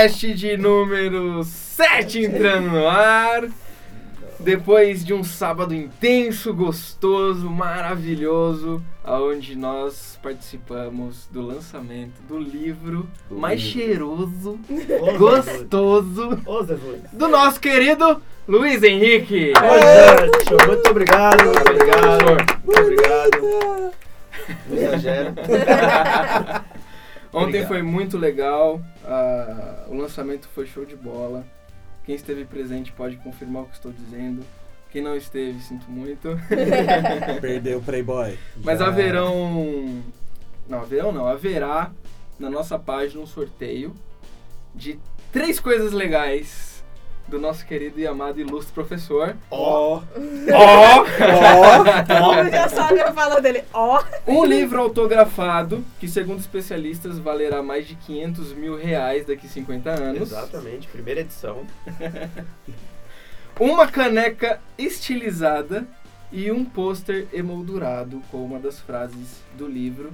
Podcast de número 7 entrando no ar. Depois de um sábado intenso, gostoso, maravilhoso, aonde nós participamos do lançamento do livro mais cheiroso, gostoso do nosso querido Luiz Henrique. Muito obrigado, muito obrigado. Muito obrigado. Não exagera. Ontem Obrigado. foi muito legal, ah, o lançamento foi show de bola. Quem esteve presente pode confirmar o que estou dizendo. Quem não esteve, sinto muito. Perdeu o Playboy. Mas Já. haverão. Não, haverão não. Haverá na nossa página um sorteio de três coisas legais do nosso querido e amado ilustre professor. Ó, Ó! Como já sabe a fala dele. Ó. Um livro autografado que, segundo especialistas, valerá mais de 500 mil reais daqui a 50 anos. Exatamente, primeira edição. Uma caneca estilizada e um pôster emoldurado com uma das frases do livro.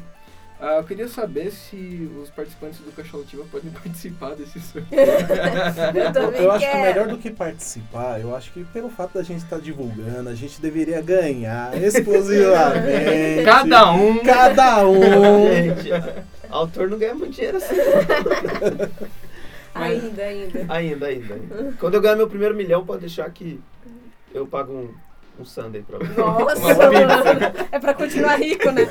Ah, eu queria saber se os participantes do Cacholativa podem participar desse sorteio. Eu eu acho que melhor do que participar, eu acho que pelo fato da gente estar divulgando, a gente deveria ganhar exclusivamente. Cada um. Cada um. Gente, autor não ganha muito dinheiro assim. Ainda, ainda. Ainda, ainda. Quando eu ganhar meu primeiro milhão, pode deixar que eu pago um, um sundae pra você. Nossa. É pra continuar rico, né?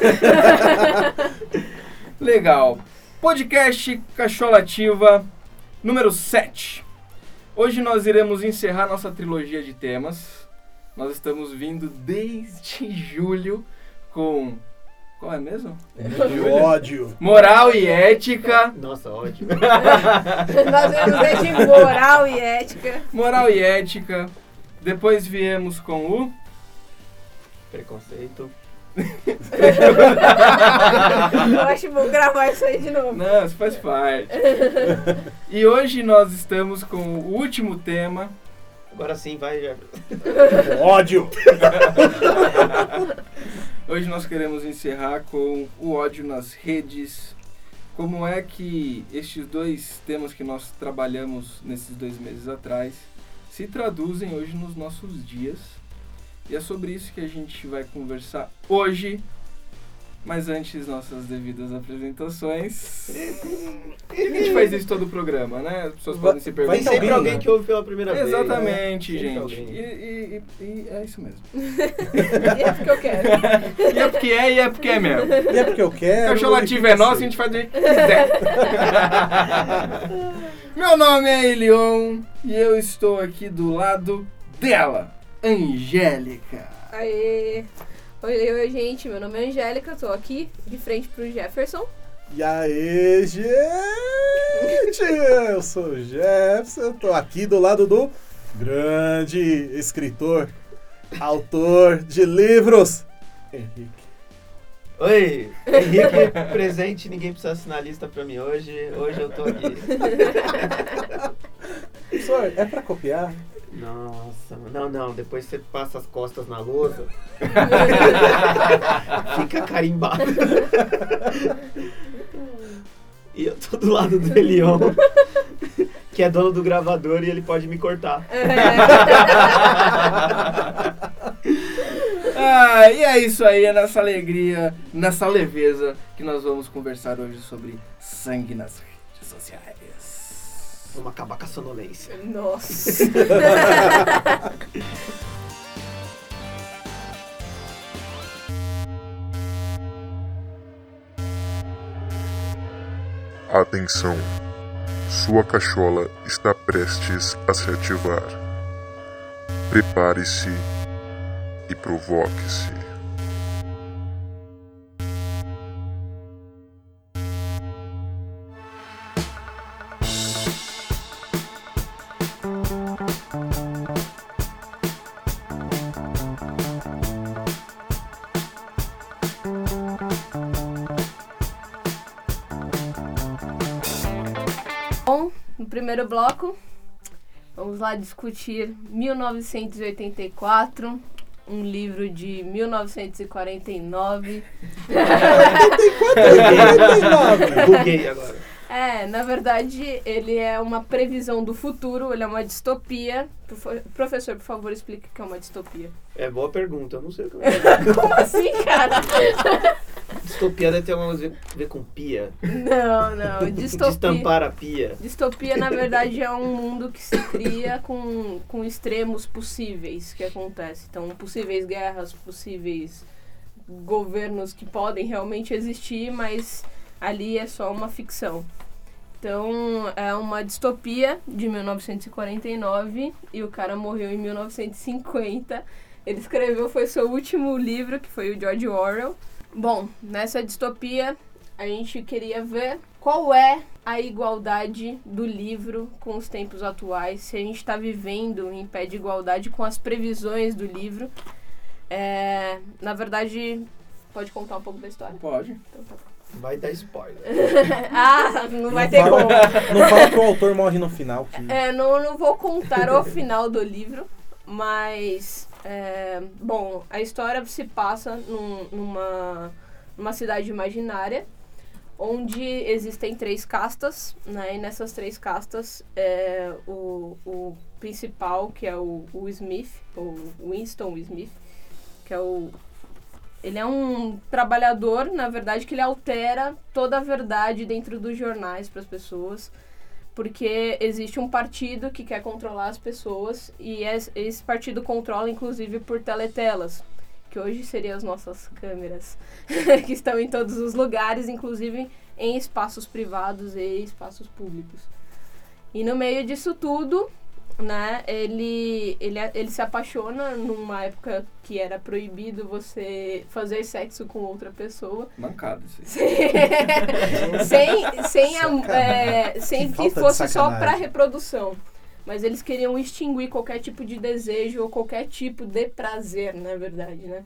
Legal. Podcast Cacholativa número 7. Hoje nós iremos encerrar nossa trilogia de temas. Nós estamos vindo desde julho com. Qual é mesmo? De ódio. Moral e ética. Nossa, ótimo. Nós vemos aí de moral e ética. Moral e ética. Depois viemos com o. Preconceito. Eu acho vou gravar isso aí de novo. Não, isso faz parte. E hoje nós estamos com o último tema. Agora sim, vai, já. Ódio. Hoje nós queremos encerrar com o ódio nas redes. Como é que estes dois temas que nós trabalhamos nesses dois meses atrás se traduzem hoje nos nossos dias? E é sobre isso que a gente vai conversar hoje. Mas antes, nossas devidas apresentações. A gente faz isso todo o programa, né? As pessoas Vai- podem se vai perguntar. ter sempre alguém, alguém né? que ouve pela primeira vez. Exatamente, Sempre gente. E, e- e- e é isso mesmo. E é porque eu quero. E é porque é, e é porque é mesmo. E é porque eu quero. Cacholativa e é fica nossa, a gente faz do jeito que quiser. Meu nome é Elion e eu estou aqui do lado dela, Angélica. Aê. Oi, oi, gente. Meu nome é Angélica. Tô aqui de frente pro Jefferson. E aí, gente? Eu sou o Jefferson, tô aqui do lado do grande escritor, autor de livros, Henrique. Oi, Henrique presente, ninguém precisa assinar a lista pra mim hoje. Hoje eu tô aqui. Professor, é pra copiar? Nossa, não, não, depois você passa as costas na lousa. Fica carimbado. E eu tô do lado do Elion, que é dono do gravador e ele pode me cortar. Ah, e é isso aí, é nessa alegria, nessa leveza que nós vamos conversar hoje sobre sangue nas redes sociais. Vamos acabar com a sonolência. Nossa. Atenção! Sua cachola está prestes a se ativar. Prepare-se e provoque-se. Primeiro bloco, vamos lá discutir 1984, um livro de 1949. 49. Buguei agora. É, na verdade, ele é uma previsão do futuro, ele é uma distopia. Professor, por favor, explique o que é uma distopia. É boa pergunta, eu não sei o que é. Como assim, cara? Distopia deve ter alguma coisa a ver com pia. Não, não. Distopia. Destampar a pia. Distopia, na verdade, é um mundo que se cria com, com extremos possíveis que acontecem. Então, possíveis guerras, possíveis governos que podem realmente existir, mas ali é só uma ficção. Então, é uma distopia de 1949 e o cara morreu em 1950. Ele escreveu, foi seu último livro, que foi o George Orwell. Bom, nessa distopia, a gente queria ver qual é a igualdade do livro com os tempos atuais, se a gente está vivendo em pé de igualdade com as previsões do livro. É, na verdade, pode contar um pouco da história? Pode. Então tá bom. Vai dar spoiler. ah, não vai ter fala, como. Não fala que o autor morre no final. Que... É, não, não vou contar o final do livro, mas. É, bom, a história se passa num- numa, numa cidade imaginária, onde existem três castas, né? E nessas três castas, é, o, o principal, que é o, o Smith, o Winston Smith, que é o. Ele é um trabalhador, na verdade, que ele altera toda a verdade dentro dos jornais para as pessoas porque existe um partido que quer controlar as pessoas e es- esse partido controla inclusive por teletelas, que hoje seriam as nossas câmeras, que estão em todos os lugares, inclusive em espaços privados e espaços públicos. E no meio disso tudo, né, ele, ele, ele se apaixona numa época que era proibido você fazer sexo com outra pessoa Mancada isso aí. sem, sem, a, é, sem Que que, fosse só para reprodução. Mas eles queriam extinguir qualquer tipo de desejo ou qualquer tipo de prazer, na verdade, né?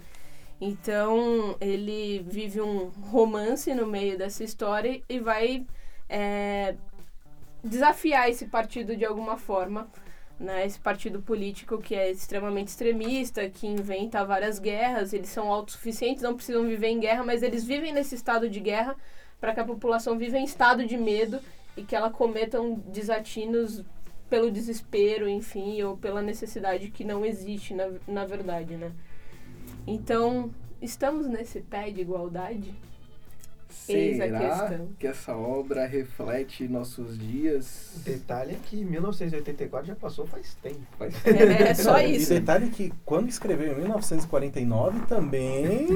Então, ele vive um romance no meio dessa história e vai é, desafiar esse partido de alguma forma, né? Esse partido político que é extremamente extremista, que inventa várias guerras, eles são autossuficientes, não precisam viver em guerra, mas eles vivem nesse estado de guerra para que a população viva em estado de medo e que ela cometam desatinos pelo desespero, enfim, ou pela necessidade que não existe na, na verdade, né? Então, estamos nesse pé de igualdade? Eis Será que essa obra reflete nossos dias? O detalhe é que 1984 já passou faz tempo. Faz É, é só isso. E detalhe que quando escreveu em 1949 também.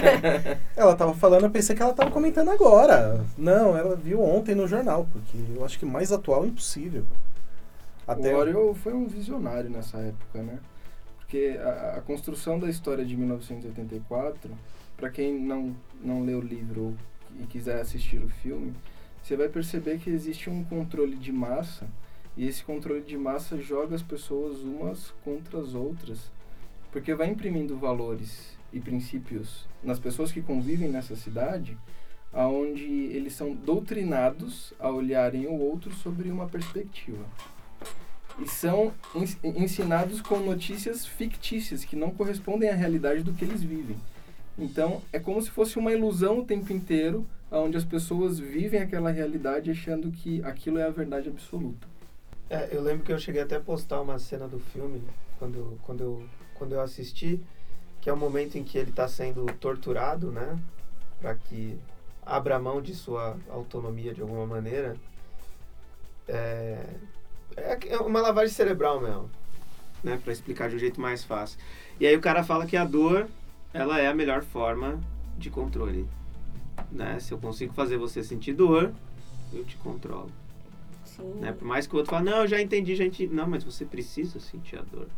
ela tava falando, eu pensei que ela tava comentando agora. Não, ela viu ontem no jornal, porque eu acho que mais atual é impossível. Até O Orwell foi um visionário nessa época, né? Porque a, a construção da história de 1984, para quem não, não leu o livro e quiser assistir o filme, você vai perceber que existe um controle de massa e esse controle de massa joga as pessoas umas contra as outras, porque vai imprimindo valores e princípios nas pessoas que convivem nessa cidade, aonde eles são doutrinados a olharem o outro sobre uma perspectiva e são ens- ensinados com notícias fictícias que não correspondem à realidade do que eles vivem. Então, é como se fosse uma ilusão o tempo inteiro, onde as pessoas vivem aquela realidade achando que aquilo é a verdade absoluta. É, eu lembro que eu cheguei até a postar uma cena do filme quando, quando, eu, quando eu assisti, que é o momento em que ele está sendo torturado, né? Para que abra mão de sua autonomia de alguma maneira. É, é uma lavagem cerebral mesmo, né? Para explicar de um jeito mais fácil. E aí o cara fala que a dor, ela é a melhor forma de controle, né? Se eu consigo fazer você sentir dor, eu te controlo. Sim. Né? Por mais que o outro fale, não, eu já entendi, entendi. Não, mas você precisa sentir a dor.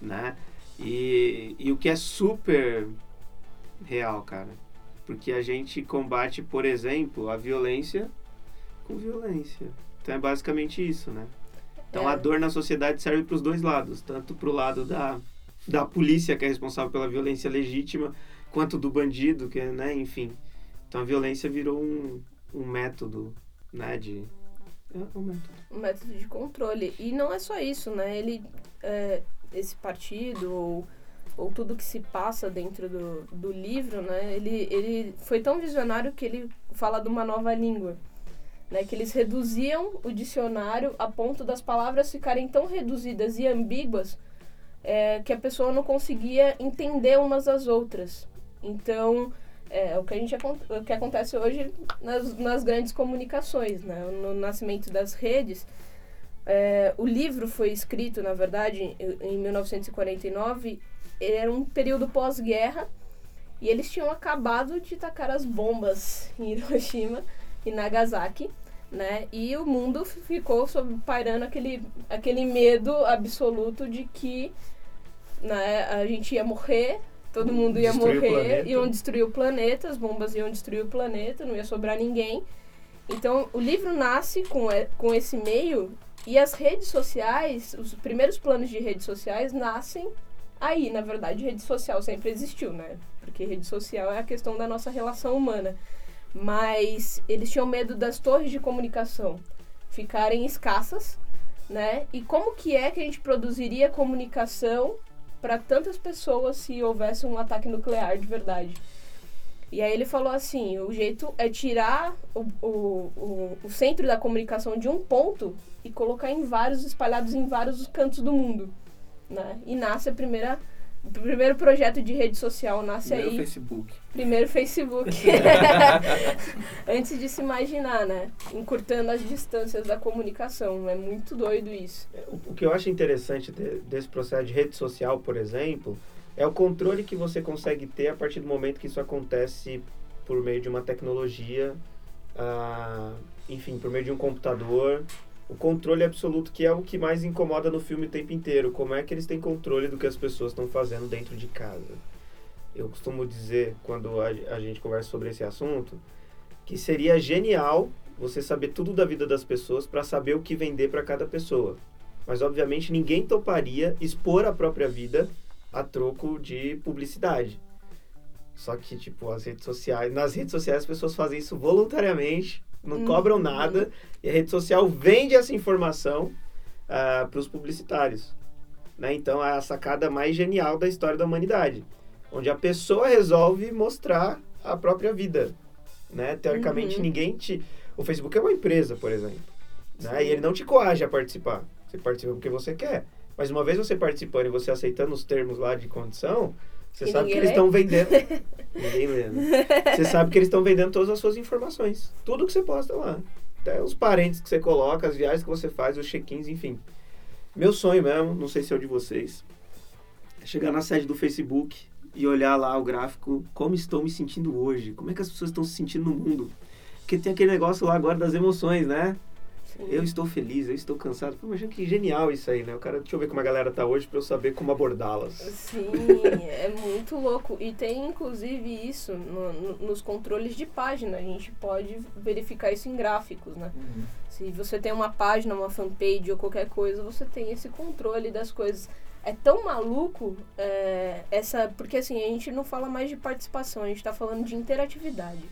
Né? E, e o que é super real, cara. Porque a gente combate, por exemplo, a violência com violência. Então é basicamente isso, né? Então É. a dor na sociedade serve para os dois lados, tanto para o lado da, da polícia, que é responsável pela violência legítima, quanto do bandido, que né, enfim. Então a violência virou um, um método, né, de... É um método. um método de controle. E não é só isso, né? Ele, é, esse partido ou, ou tudo que se passa dentro do, do livro, né? Ele, ele foi tão visionário que ele fala de uma nova língua. né, que eles reduziam o dicionário a ponto das palavras ficarem tão reduzidas e ambíguas é, que a pessoa não conseguia entender umas das outras. Então, é o que, a gente, o que acontece hoje nas, nas grandes comunicações, né? no nascimento das redes. É, o livro foi escrito, na verdade, em 1949, era um período pós-guerra, e eles tinham acabado de tacar as bombas em Hiroshima e Nagasaki, né? E o mundo ficou sob, pairando aquele, aquele medo absoluto de que né, a gente ia morrer, todo mundo ia Destruir morrer, iam destruir o planeta, as bombas iam destruir o planeta, não ia sobrar ninguém. Então, o livro nasce com, com esse meio e as redes sociais, os primeiros planos de redes sociais nascem aí. Na verdade, rede social sempre existiu, né? Porque rede social é a questão da nossa relação humana. Mas eles tinham medo das torres de comunicação ficarem escassas, né? E como que é que a gente produziria comunicação para tantas pessoas se houvesse um ataque nuclear de verdade? E aí ele falou assim, o jeito é tirar o, o, o, o centro da comunicação de um ponto e colocar em vários, espalhados em vários cantos do mundo, né? E nasce a primeira, o primeiro projeto de rede social, nasce Primeiro aí, Facebook. primeiro Facebook. Antes de se imaginar, né? Encurtando as distâncias da comunicação, é muito doido isso. O, o que eu acho interessante de- desse processo de rede social, por exemplo, é o controle que você consegue ter a partir do momento que isso acontece por meio de uma tecnologia, ah, enfim, por meio de um computador. O controle absoluto, que é o que mais incomoda no filme o tempo inteiro. Como é que eles têm controle do que as pessoas estão fazendo dentro de casa? Eu costumo dizer, quando a, a gente conversa sobre esse assunto, que seria genial você saber tudo da vida das pessoas para saber o que vender para cada pessoa. Mas obviamente ninguém toparia expor a própria vida a troco de publicidade. Só que tipo as redes sociais, nas redes sociais as pessoas fazem isso voluntariamente, não Uhum. cobram nada e a rede social vende essa informação para os publicitários. Né? Então é a sacada mais genial da história da humanidade, onde a pessoa resolve mostrar a própria vida. Né? Teoricamente Uhum. ninguém te. O Facebook é uma empresa, por exemplo. Né? E ele não te coage a participar. Você participa porque você quer. Mas uma vez você participando e você aceitando os termos lá de condição, você Que sabe que eles estão vendendo. ninguém lê, né? Você sabe que eles estão vendendo todas as suas informações. Tudo que você posta lá. Até os parentes que você coloca, as viagens que você faz, os check-ins, enfim. Meu sonho mesmo, não sei se é o de vocês, é chegar na sede do Facebook e olhar lá o gráfico, como estou me sentindo hoje, como é que as pessoas estão se sentindo no mundo. Porque tem aquele negócio lá agora das emoções, né? Eu estou feliz, eu estou cansado. Pô, imagina que genial isso aí, né? O cara, deixa eu ver como a galera tá hoje pra eu saber como abordá-las. Sim, é muito louco. E tem inclusive isso no- no- nos controles de página. A gente pode verificar isso em gráficos, né? Se você tem uma página, uma fanpage ou qualquer coisa, você tem esse controle das coisas. É tão maluco é, essa. Porque assim, a gente não fala mais de participação, a gente tá falando de interatividade.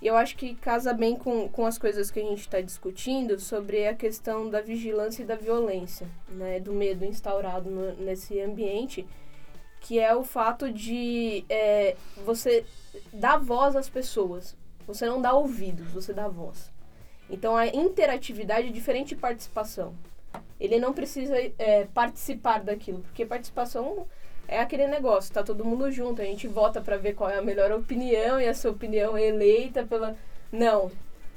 E eu acho que casa bem com, com as coisas que a gente está discutindo sobre a questão da vigilância e da violência, né? Do medo instaurado no- nesse ambiente, que é o fato de é, você dar voz às pessoas. Você não dá ouvidos, você dá voz. Então a interatividade é diferente de participação. Ele não precisa é, participar daquilo, porque participação é aquele negócio, tá todo mundo junto, a gente vota para ver qual é a melhor opinião e essa opinião é eleita pela. Não.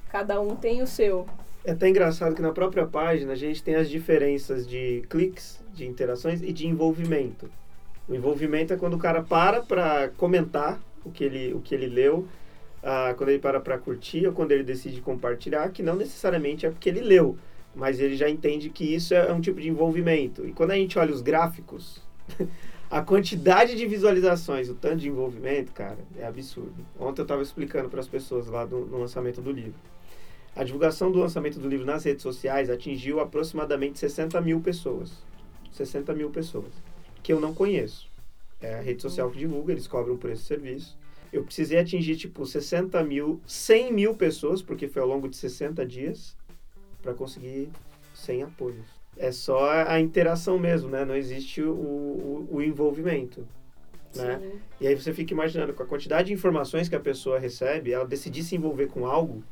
Cada um tem o seu. É até engraçado que na própria página a gente tem as diferenças de cliques, de interações e de envolvimento. O envolvimento é quando o cara para para comentar o que ele, o que ele leu, ah, quando ele para para curtir ou quando ele decide compartilhar, que não necessariamente é porque ele leu, mas ele já entende que isso é um tipo de envolvimento. E quando a gente olha os gráficos, a quantidade de visualizações, o tanto de envolvimento, cara, é absurdo. Ontem eu estava explicando para as pessoas lá do- no lançamento do livro. A divulgação do lançamento do livro nas redes sociais atingiu aproximadamente 60 mil pessoas. 60 mil pessoas. Que eu não conheço. É a rede social que divulga, eles cobram por esse serviço. Eu precisei atingir, tipo, 60 mil, 100 mil pessoas, porque foi ao longo de 60 dias, para conseguir 100 apoios. É só a interação mesmo, né? Não existe o, o, o envolvimento. Né? E aí você fica imaginando, com a quantidade de informações que a pessoa recebe, ela decidir se envolver com algo,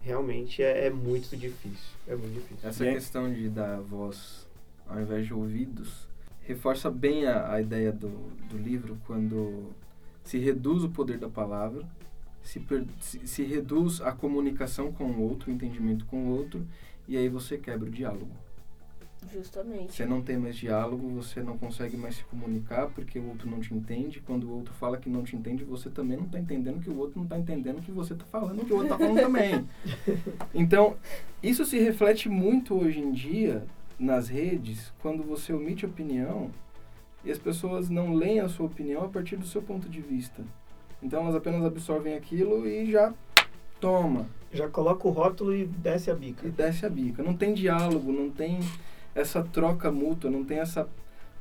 realmente é, é muito difícil. É muito difícil. Essa questão de dar voz ao invés de ouvidos reforça bem a, a ideia do, do livro quando se reduz o poder da palavra, se, per- se, se reduz a comunicação com o outro, o entendimento com o outro, e aí você quebra o diálogo. Justamente. Você não tem mais diálogo, você não consegue mais se comunicar porque o outro não te entende. Quando o outro fala que não te entende, você também não está entendendo que o outro não está entendendo que você está falando, que o outro está falando também. Então, isso se reflete muito hoje em dia nas redes, quando você omite opinião e as pessoas não leem a sua opinião a partir do seu ponto de vista. Então, elas apenas absorvem aquilo e já toma Já coloca o rótulo e desce a e bica. desce a bica. Não tem diálogo, não tem essa troca mútua, não tem essa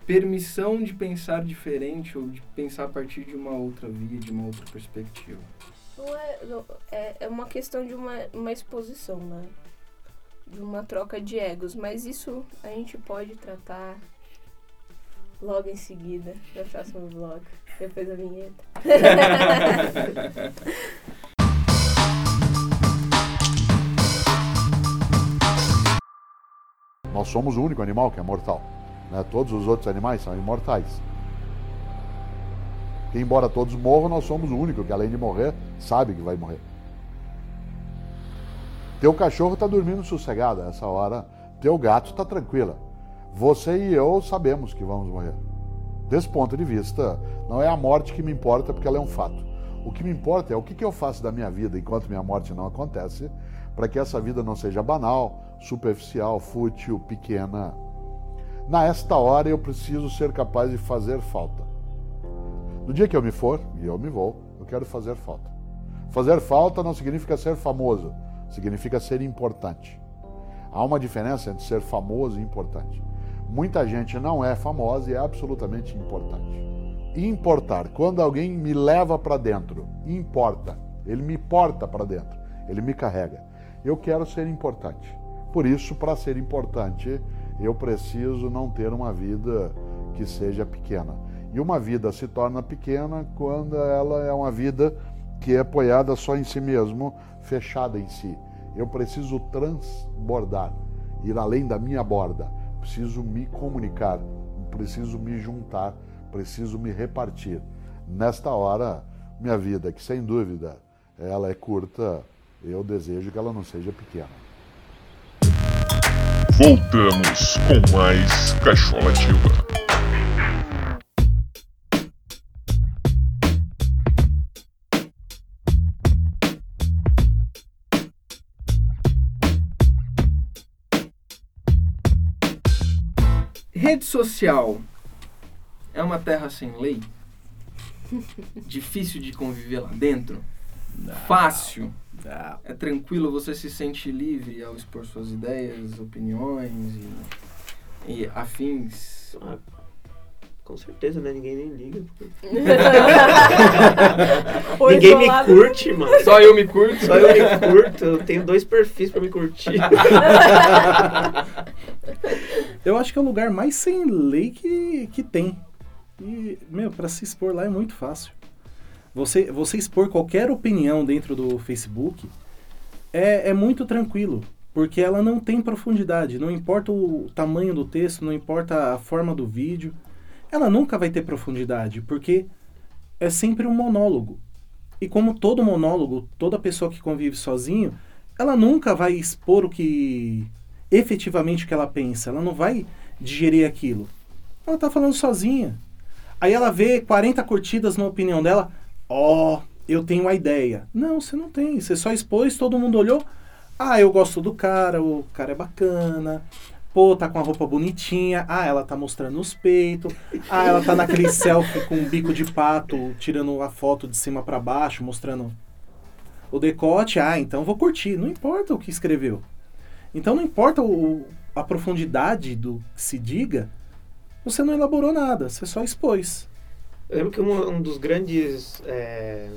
permissão de pensar diferente ou de pensar a partir de uma outra via, de uma outra perspectiva. Não é, não- é, é uma questão de uma, uma exposição, né? De uma troca de egos. Mas isso a gente pode tratar logo em seguida, no próximo vlog, depois da vinheta. Nós somos o único animal que é mortal. né? Todos os outros animais são imortais. Que embora todos morram, nós somos o único que, além de morrer, sabe que vai morrer. Teu cachorro está dormindo sossegado essa hora. Teu gato está tranquila. Você e eu sabemos que vamos morrer. Desse ponto de vista, não é a morte que me importa, porque ela é um fato. O que me importa é o que que eu faço da minha vida enquanto minha morte não acontece, para que essa vida não seja banal, superficial, fútil, pequena. Na esta hora eu preciso ser capaz de fazer falta. No dia que eu me for, e eu me vou, eu quero fazer falta. Fazer falta não significa ser famoso, significa ser importante. Há uma diferença entre ser famoso e importante. Muita gente não é famosa e é absolutamente importante. Importar, quando alguém me leva para dentro, importa. Ele me porta para dentro, ele me carrega. Eu quero ser importante. Por isso, para ser importante, eu preciso não ter uma vida que seja pequena. E uma vida se torna pequena quando ela é uma vida que é apoiada só em si mesmo, fechada em si. Eu preciso transbordar, ir além da minha borda. Preciso me comunicar, preciso me juntar, preciso me repartir. Nesta hora, minha vida, que sem dúvida ela é curta, eu desejo que ela não seja pequena. Voltamos com mais Cachola Ativa. Rede social é uma terra sem lei? Difícil de conviver lá dentro? Fácil? É tranquilo? Você se sente livre ao expor suas ideias, opiniões e, e afins? Ah, com certeza, né? Ninguém nem liga. Ninguém me curte, mano. Só eu me curto? Só eu me curto. Eu tenho dois perfis pra me curtir. Eu acho que é o lugar mais sem lei que, que tem. E, meu, pra se expor lá é muito fácil. Você, você expor qualquer opinião dentro do Facebook é, é muito tranquilo. Porque ela não tem profundidade. Não importa o tamanho do texto, não importa a forma do vídeo. Ela nunca vai ter profundidade. Porque é sempre um monólogo. E como todo monólogo, toda pessoa que convive sozinho, ela nunca vai expor o que efetivamente o que ela pensa. Ela não vai digerir aquilo. Ela tá falando sozinha. Aí ela vê 40 curtidas na opinião dela. Ó, oh, eu tenho a ideia. Não, você não tem. Você só expôs, todo mundo olhou. Ah, eu gosto do cara, o cara é bacana. Pô, tá com a roupa bonitinha. Ah, ela tá mostrando os peitos. Ah, ela tá naquele selfie com um bico de pato, tirando a foto de cima para baixo, mostrando o decote. Ah, então vou curtir. Não importa o que escreveu. Então não importa o, a profundidade do que se diga, você não elaborou nada, você só expôs. Eu lembro que um, um dos grandes é,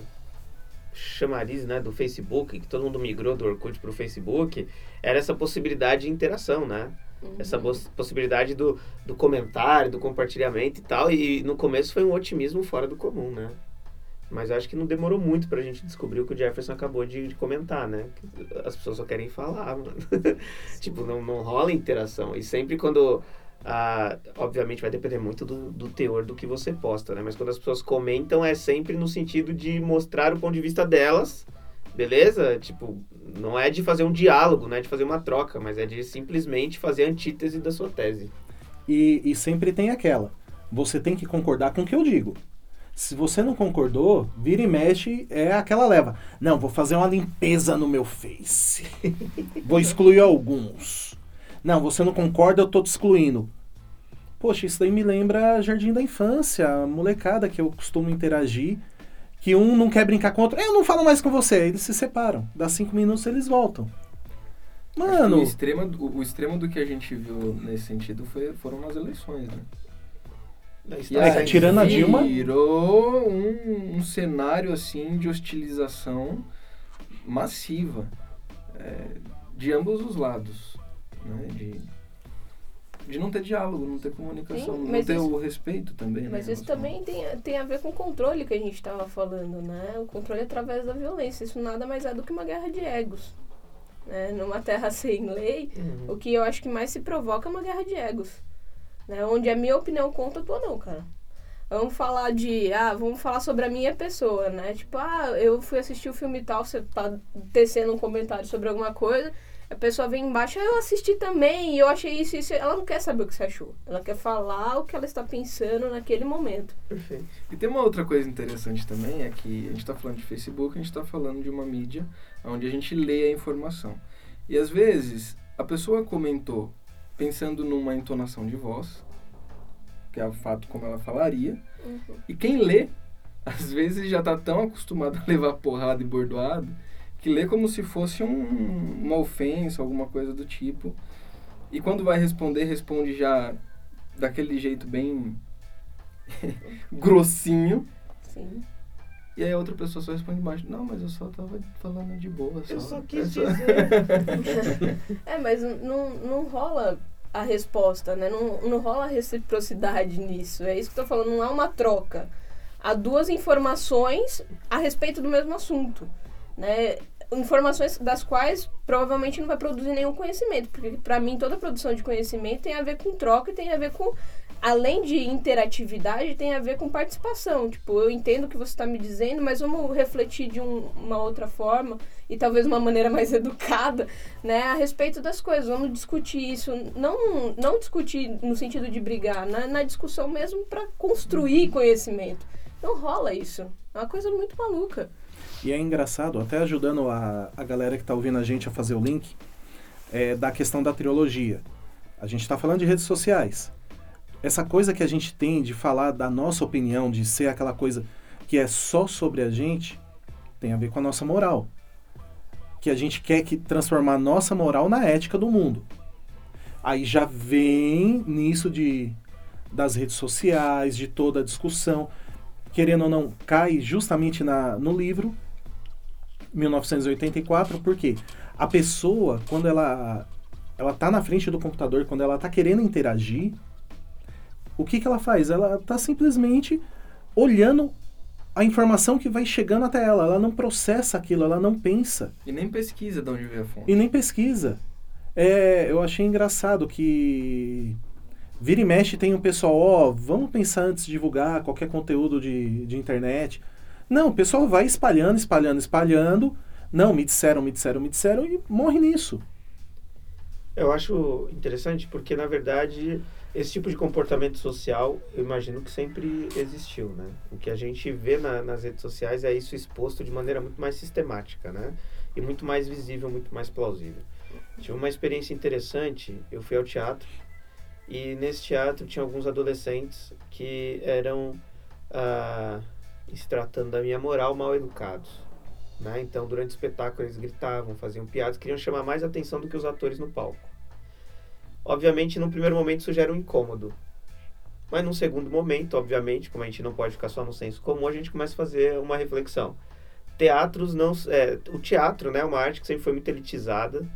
chamariz né, do Facebook, que todo mundo migrou do Orkut pro Facebook, era essa possibilidade de interação, né? Essa poss- possibilidade do, do comentário, do compartilhamento e tal. E no começo foi um otimismo fora do comum, né? Mas acho que não demorou muito pra gente descobrir o que o Jefferson acabou de, de comentar, né? Que As pessoas só querem falar, mano. tipo, não, não rola interação. E sempre quando. Ah, obviamente vai depender muito do, do teor do que você posta, né? Mas quando as pessoas comentam é sempre no sentido de mostrar o ponto de vista delas, beleza? Tipo, não é de fazer um diálogo, não é de fazer uma troca, mas é de simplesmente fazer a antítese da sua tese. E, e sempre tem aquela. Você tem que concordar com o que eu digo. Se você não concordou, vira e mexe, é aquela leva. Não, vou fazer uma limpeza no meu Face. vou excluir alguns. Não, você não concorda, eu tô te excluindo. Poxa, isso daí me lembra Jardim da Infância, a molecada que eu costumo interagir, que um não quer brincar com o outro. Eu não falo mais com você, aí eles se separam. Dá cinco minutos eles voltam. Mano, o extremo, do- o extremo do que a gente viu nesse sentido foi, foram as eleições, né? E É, aí tirando a Dilma- Virou um, um cenário assim de hostilização massiva é, de ambos os lados, né? De, de não ter diálogo, não ter comunicação, Sim, não ter isso- o respeito também. Mas né, isso também tem, tem a ver com o controle que a gente estava falando, né? O controle através da violência. Isso nada mais é do que uma guerra de egos. Né? Numa terra sem lei, Uhum. o que eu acho que mais se provoca é uma guerra de egos. Né? Onde a minha opinião conta, a tua não, cara. Vamos falar de. Ah, vamos falar sobre a minha pessoa, né? Tipo, ah, eu fui assistir o filme tal, você tá tecendo um comentário sobre alguma coisa, a pessoa vem embaixo, ah, eu assisti também, eu achei isso, isso. Ela não quer saber o que você achou. Ela quer falar o que ela está pensando naquele momento. Perfeito. E tem uma outra coisa interessante também, é que a gente está falando de Facebook, a gente está falando de uma mídia onde a gente lê a informação. E às vezes a pessoa comentou pensando numa entonação de voz, que é o fato como ela falaria, e quem lê, às vezes já está tão acostumado a levar porrada e bordoado, que lê como se fosse um- uma ofensa, alguma coisa do tipo. E quando vai responder, responde já daquele jeito bem grossinho. Sim. E aí a outra pessoa só responde embaixo, não, mas eu só tava falando de boa. Só. Eu só É quis dizer. É, mas não, não rola a resposta, né? Não, não rola reciprocidade nisso. É isso que eu tô falando, não há uma troca. Há duas informações a respeito do mesmo assunto, né? Informações das quais provavelmente não vai produzir nenhum conhecimento, porque para mim toda produção de conhecimento tem a ver com troca e tem a ver com além de interatividade, tem a ver com participação. Tipo, eu entendo o que você está me dizendo, mas vamos refletir de um- uma outra forma e talvez uma maneira mais educada, né, a respeito das coisas. Vamos discutir isso, não não discutir no sentido de brigar, na, na discussão mesmo para construir conhecimento. Não rola isso. É uma coisa muito maluca. E é engraçado, até ajudando a, a galera que está ouvindo a gente a fazer o link, é, da questão da trilogia. A gente está falando de redes sociais. Essa coisa que a gente tem de falar da nossa opinião, de ser aquela coisa que é só sobre a gente, tem a ver com a nossa moral. Que a gente quer que transformar nossa moral na ética do mundo. Aí já vem nisso de das redes sociais, de toda a discussão. Querendo ou não, cai justamente na, no livro 1984, porque a pessoa, quando ela ela tá na frente do computador, quando ela tá querendo interagir, o que que ela faz? Ela tá simplesmente olhando a informação que vai chegando até ela. Ela não processa aquilo, ela não pensa E nem pesquisa de onde veio a fonte. e nem pesquisa. É, eu achei engraçado que vira e mexe tem um pessoal, ó, vamos pensar antes de divulgar qualquer conteúdo de, de internet. Não, o pessoal vai espalhando, espalhando, espalhando. Não, me disseram, me disseram, me disseram e morre nisso. Eu acho interessante porque, na verdade, esse tipo de comportamento social, eu imagino que sempre existiu, né? O que a gente vê na- nas redes sociais é isso exposto de maneira muito mais sistemática, né? E muito mais visível, muito mais plausível. Tive uma experiência interessante, eu fui ao teatro e nesse teatro tinha alguns adolescentes que eram, ah, se tratando da minha moral, mal educados. Né? Então, durante o espetáculo, eles gritavam, faziam piadas, queriam chamar mais atenção do que os atores no palco. Obviamente, num primeiro momento, isso gera um incômodo. Mas num segundo momento, obviamente, como a gente não pode ficar só no senso comum, a gente começa a fazer uma reflexão. Teatros não... É, o teatro né, é uma arte que sempre foi muito elitizada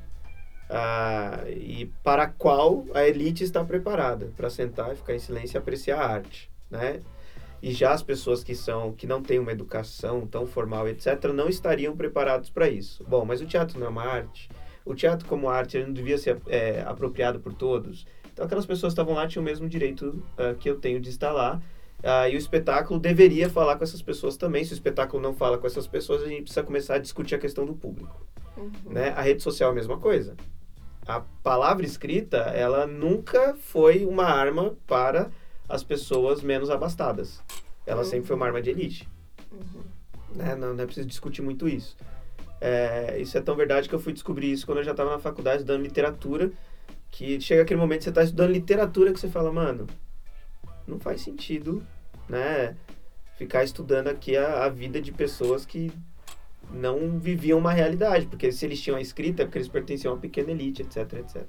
ah, e para a qual a elite está preparada para sentar e ficar em silêncio e apreciar a arte, né? E já as pessoas que são que não têm uma educação tão formal, etc, não estariam preparados para isso. Bom, mas o teatro não é uma arte. O teatro como arte ele não devia ser é, apropriado por todos. Então aquelas pessoas que estavam lá tinham o mesmo direito uh, que eu tenho de estar lá. Uh, e o espetáculo deveria falar com essas pessoas também. Se o espetáculo não fala com essas pessoas, a gente precisa começar a discutir a questão do público. Uhum. Né? A rede social é a mesma coisa. A palavra escrita, ela nunca foi uma arma para as pessoas menos abastadas. Ela uhum. sempre foi uma arma de elite. Uhum. Né? Não, não é preciso discutir muito isso. É, isso é tão verdade que eu fui descobrir isso quando eu já estava na faculdade estudando literatura. Que chega aquele momento que você está estudando literatura que você fala, mano, não faz sentido, né? Ficar estudando aqui a, a vida de pessoas que não viviam uma realidade, porque se eles tinham a escrita é porque eles pertenciam a uma pequena elite, etc, etc.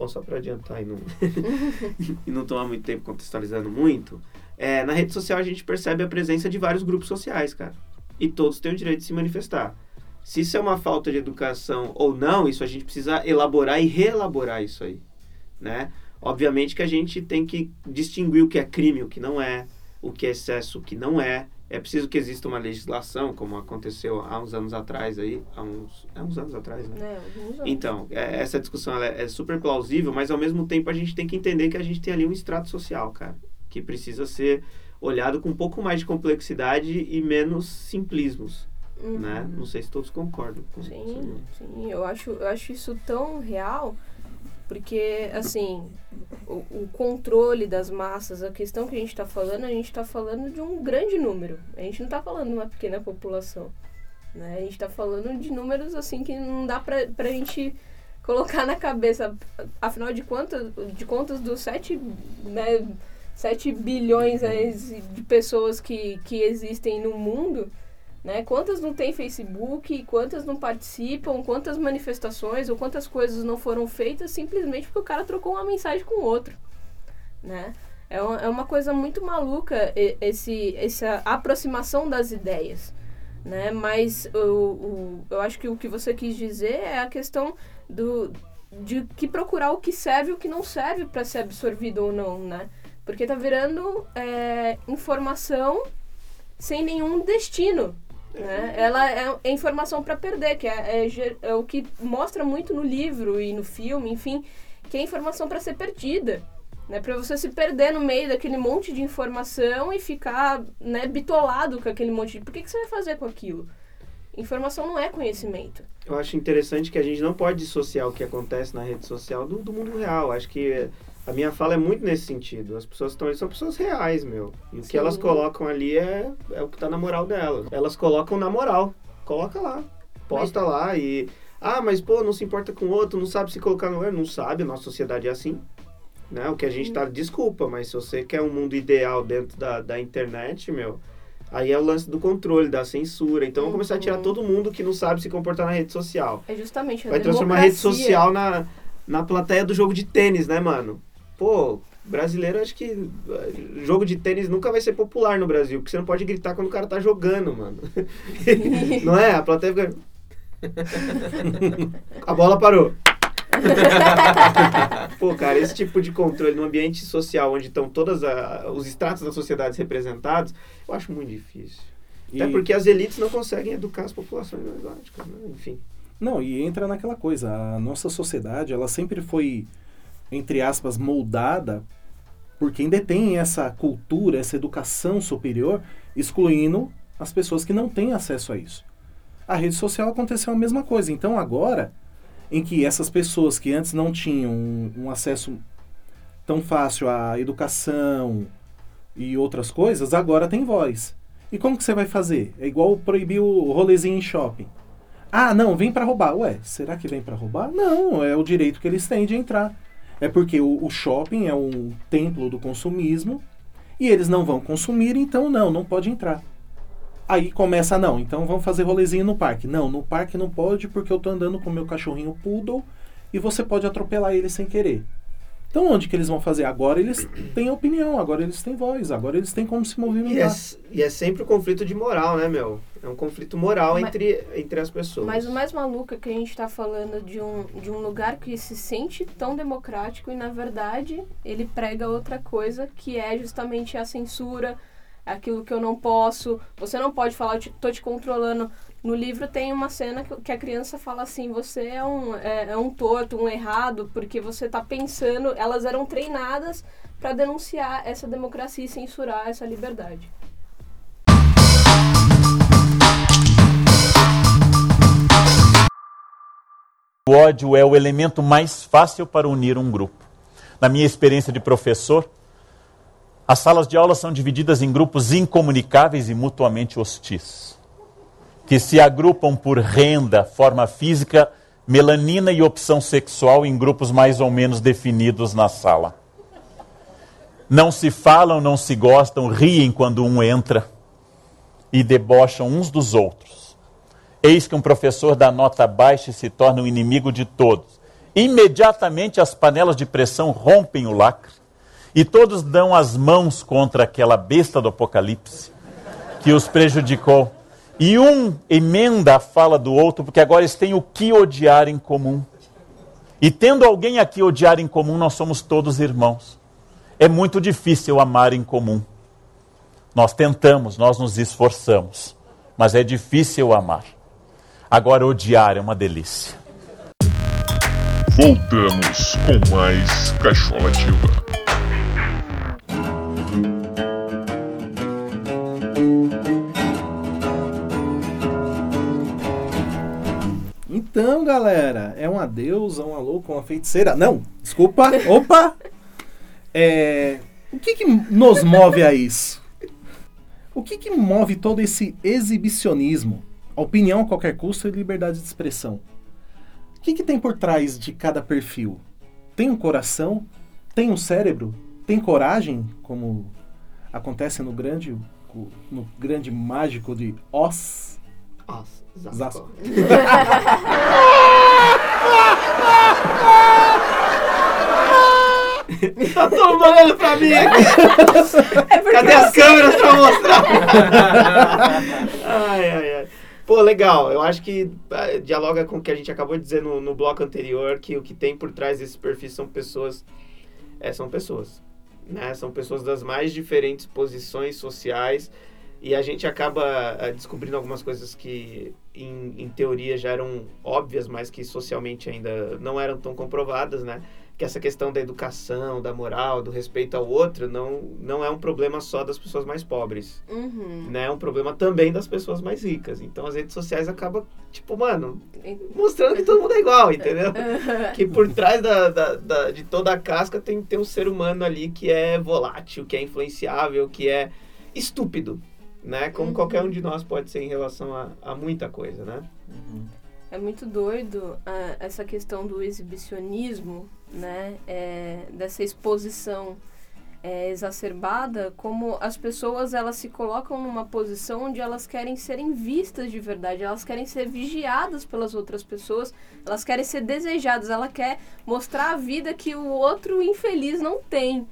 Bom, só para adiantar e não, e não tomar muito tempo contextualizando muito, é, na rede social a gente percebe a presença de vários grupos sociais, cara. E todos têm o direito de se manifestar. Se isso é uma falta de educação ou não, isso a gente precisa elaborar e reelaborar isso aí, né? Obviamente que a gente tem que distinguir o que é crime, o que não é, o que é excesso, o que não é. É preciso que exista uma legislação, como aconteceu há uns anos atrás aí, há uns, há uns anos atrás, né? É, anos. Então, é, essa discussão é, é super plausível, mas ao mesmo tempo a gente tem que entender que a gente tem ali um extrato social, cara, que precisa ser olhado com um pouco mais de complexidade e menos simplismos. Uhum. Né? Não sei se todos concordam com sim, isso. Sim, eu acho, eu acho isso tão real, porque, assim, o, o controle das massas, a questão que a gente está falando, a gente está falando de um grande número. A gente não está falando de uma pequena população. Né? A gente está falando de números, assim, que não dá para a gente colocar na cabeça. Afinal de contas, de contas dos 7, né, 7 bilhões de pessoas que, que existem no mundo né? Quantas não tem Facebook, quantas não participam, quantas manifestações ou quantas coisas não foram feitas simplesmente porque o cara trocou uma mensagem com o outro. Né? É, uma, é uma coisa muito maluca esse, essa aproximação das ideias. Né? Mas o, eu acho que o que você quis dizer é a questão do, de que procurar o que serve e o que não serve para ser absorvido ou não. Né? Porque tá virando é, informação sem nenhum destino. Né? Ela é, é informação para perder, que é, é, é, o que mostra muito no livro e no filme, enfim, que é informação para ser perdida. Né? Para você se perder no meio daquele monte de informação e ficar né, bitolado com aquele monte de. Por que, que você vai fazer com aquilo? Informação não é conhecimento. Eu acho interessante que a gente não pode dissociar o que acontece na rede social do, do mundo real. Acho que a minha fala é muito nesse sentido. As pessoas estão ali são pessoas reais, meu. E o que elas colocam ali é, é o que tá na moral delas. Elas colocam na moral. Coloca lá. Posta mas... lá e. Ah, mas pô, não se importa com o outro, não sabe se colocar no lugar. Não sabe, a nossa sociedade é assim. Né? O que a gente tá. Desculpa, mas se você quer um mundo ideal dentro da, da internet, meu. Aí é o lance do controle, da censura. Então, vamos começar a tirar uhum. todo mundo que não sabe se comportar na rede social. É justamente Vai transformar a rede social na, na plateia do jogo de tênis, né, mano? Pô, brasileiro acho que eh, jogo de tênis nunca vai ser popular no Brasil, porque você não pode gritar quando o cara tá jogando, mano. não é? A plateia fica. A bola parou. Pô, cara, esse tipo de controle no ambiente social onde estão todos os estratos da sociedade representados, eu acho muito difícil. E... Até porque as elites não conseguem educar as populações exóticas, né? enfim. Não, e entra naquela coisa, a nossa sociedade, ela sempre foi entre aspas, moldada por quem detém essa cultura, essa educação superior, excluindo as pessoas que não têm acesso a isso. A rede social aconteceu a mesma coisa. Então agora, em que essas pessoas que antes não tinham um, acesso tão fácil à educação e outras coisas, agora tem voz. E como que você vai fazer? É igual proibir o rolezinho em shopping. Ah, não, vem para roubar. Ué, será que vem para roubar? Não, é o direito que eles têm de entrar. É porque o, o shopping é um templo do consumismo e eles não vão consumir, então não, não pode entrar. Aí começa, não, então vamos fazer rolezinho no parque. Não, no parque não pode porque eu tô andando com meu cachorrinho poodle e você pode atropelar ele sem querer. Então onde que eles vão fazer? Agora eles têm opinião, agora eles têm voz, agora eles têm como se movimentar. E é, e é sempre o um conflito de moral, né, meu? É um conflito moral mas, entre, entre as pessoas. Mas o mais maluco é que a gente está falando de um, de um lugar que se sente tão democrático e, na verdade, ele prega outra coisa que é justamente a censura, aquilo que eu não posso, você não pode falar, eu te, tô te controlando. No livro tem uma cena que, a criança fala assim, você é um, é, é um torto, um errado, porque você tá pensando, elas eram treinadas para denunciar essa democracia e censurar essa liberdade. O ódio é o elemento mais fácil para unir um grupo. Na minha experiência de professor, as salas de aula são divididas em grupos incomunicáveis e mutuamente hostis, que se agrupam por renda, forma física, melanina e opção sexual em grupos mais ou menos definidos na sala. Não se falam, não se gostam, riem quando um entra e debocham uns dos outros. Eis que um professor da nota baixa se torna um inimigo de todos. Imediatamente as panelas de pressão rompem o lacre e todos dão as mãos contra aquela besta do Apocalipse que os prejudicou. E um emenda a fala do outro, porque agora eles têm o que odiar em comum. E tendo alguém aqui odiar em comum, nós somos todos irmãos. É muito difícil amar em comum. Nós tentamos, nós nos esforçamos, mas é difícil amar. Agora, odiar é uma delícia. Voltamos com mais Cachola Ativa. Então, galera, é uma deusa, um alô com uma feiticeira. Não, desculpa, opa! É, o que, que nos move a isso? O que, que move todo esse exibicionismo? opinião a qualquer custo e liberdade de expressão. O que, que tem por trás de cada perfil? Tem um coração? Tem um cérebro? Tem coragem, como acontece no grande, no grande mágico de Oz? Oz. Zasco. tá todo mundo olhando pra mim aqui. É Cadê as câmeras pra mostrar? ai, ai, ai. Pô, legal. Eu acho que uh, dialoga com o que a gente acabou de dizer no, no bloco anterior, que o que tem por trás desses perfis são pessoas. É, são pessoas. Né? São pessoas das mais diferentes posições sociais. E a gente acaba uh, descobrindo algumas coisas que, em, em teoria, já eram óbvias, mas que socialmente ainda não eram tão comprovadas, né? que essa questão da educação, da moral, do respeito ao outro, não, não é um problema só das pessoas mais pobres. Uhum. Né? É um problema também das pessoas mais ricas. Então as redes sociais acabam, tipo, mano, mostrando que todo mundo é igual, entendeu? que por trás da, da, da, de toda a casca tem, tem um ser humano ali que é volátil, que é influenciável, que é estúpido. Né? Como uhum. qualquer um de nós pode ser em relação a, a muita coisa, né? Uhum. É muito doido uh, essa questão do exibicionismo, né? É, dessa exposição é, exacerbada, como as pessoas elas se colocam numa posição onde elas querem serem vistas de verdade, elas querem ser vigiadas pelas outras pessoas, elas querem ser desejadas, ela quer mostrar a vida que o outro infeliz não tem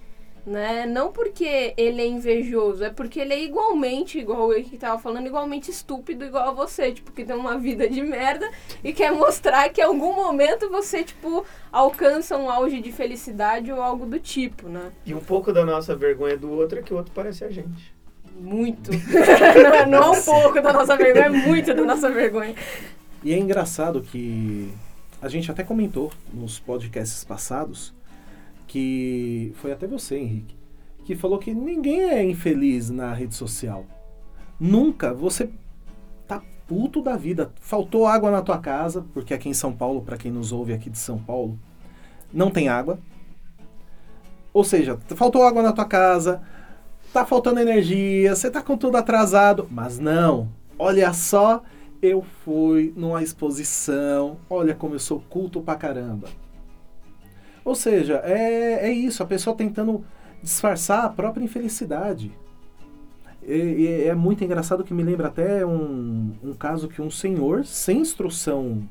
né? Não porque ele é invejoso, é porque ele é igualmente, igual eu que tava falando, igualmente estúpido igual a você, tipo, que tem uma vida de merda e quer mostrar que em algum momento você, tipo, alcança um auge de felicidade ou algo do tipo, né? E um pouco da nossa vergonha do outro é que o outro parece a gente. Muito. não, não um pouco da nossa vergonha, é muito da nossa vergonha. E é engraçado que a gente até comentou nos podcasts passados que foi até você, Henrique, que falou que ninguém é infeliz na rede social. Nunca. Você tá puto da vida. Faltou água na tua casa, porque aqui em São Paulo, para quem nos ouve aqui de São Paulo, não tem água. Ou seja, faltou água na tua casa, tá faltando energia, você tá com tudo atrasado. Mas não. Olha só, eu fui numa exposição. Olha como eu sou culto pra caramba. Ou seja, é, é isso, a pessoa tentando disfarçar a própria infelicidade. E é muito engraçado que me lembra até um, um caso que um senhor, sem instrução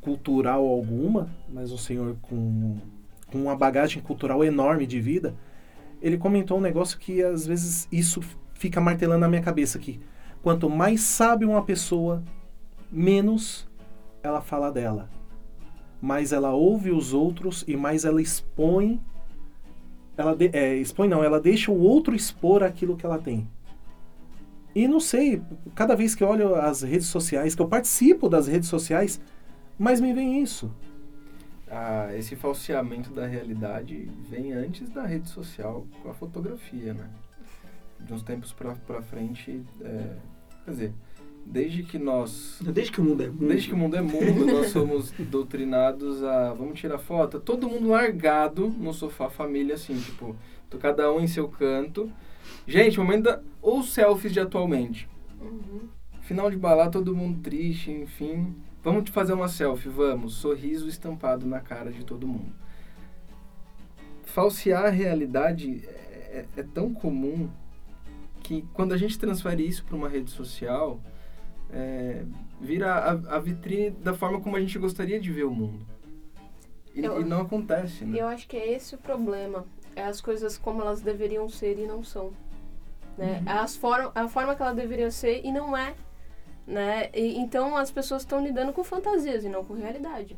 cultural alguma, mas um senhor com, com uma bagagem cultural enorme de vida, ele comentou um negócio que às vezes isso fica martelando na minha cabeça que quanto mais sabe uma pessoa, menos ela fala dela mais ela ouve os outros e mais ela expõe ela de- é, expõe não, ela deixa o outro expor aquilo que ela tem. E não sei, cada vez que eu olho as redes sociais, que eu participo das redes sociais, mais me vem isso. Ah, esse falseamento da realidade vem antes da rede social com a fotografia, né? De uns tempos pra, pra frente, é, quer dizer, desde que nós Desde que o mundo é mundo. Desde que o mundo é mundo, nós somos doutrinados a vamos tirar foto, todo mundo largado no sofá família assim, tipo, tô cada um em seu canto. Gente, momento da os selfies de atualmente. Uhum. Final de balada, todo mundo triste, enfim. Vamos te fazer uma selfie, vamos. Sorriso estampado na cara de todo mundo. Falsear a realidade é, é tão comum que quando a gente transfere isso para uma rede social, é, vira a, a vitrine da forma como a gente gostaria de ver o mundo. E, Eu- e não acontece, né? eu acho que é esse o problema. É as coisas como elas deveriam ser e não são. Né? Uhum. As form a forma que ela deveria ser e não é. Né? E, então as pessoas estão lidando com fantasias e não com realidade.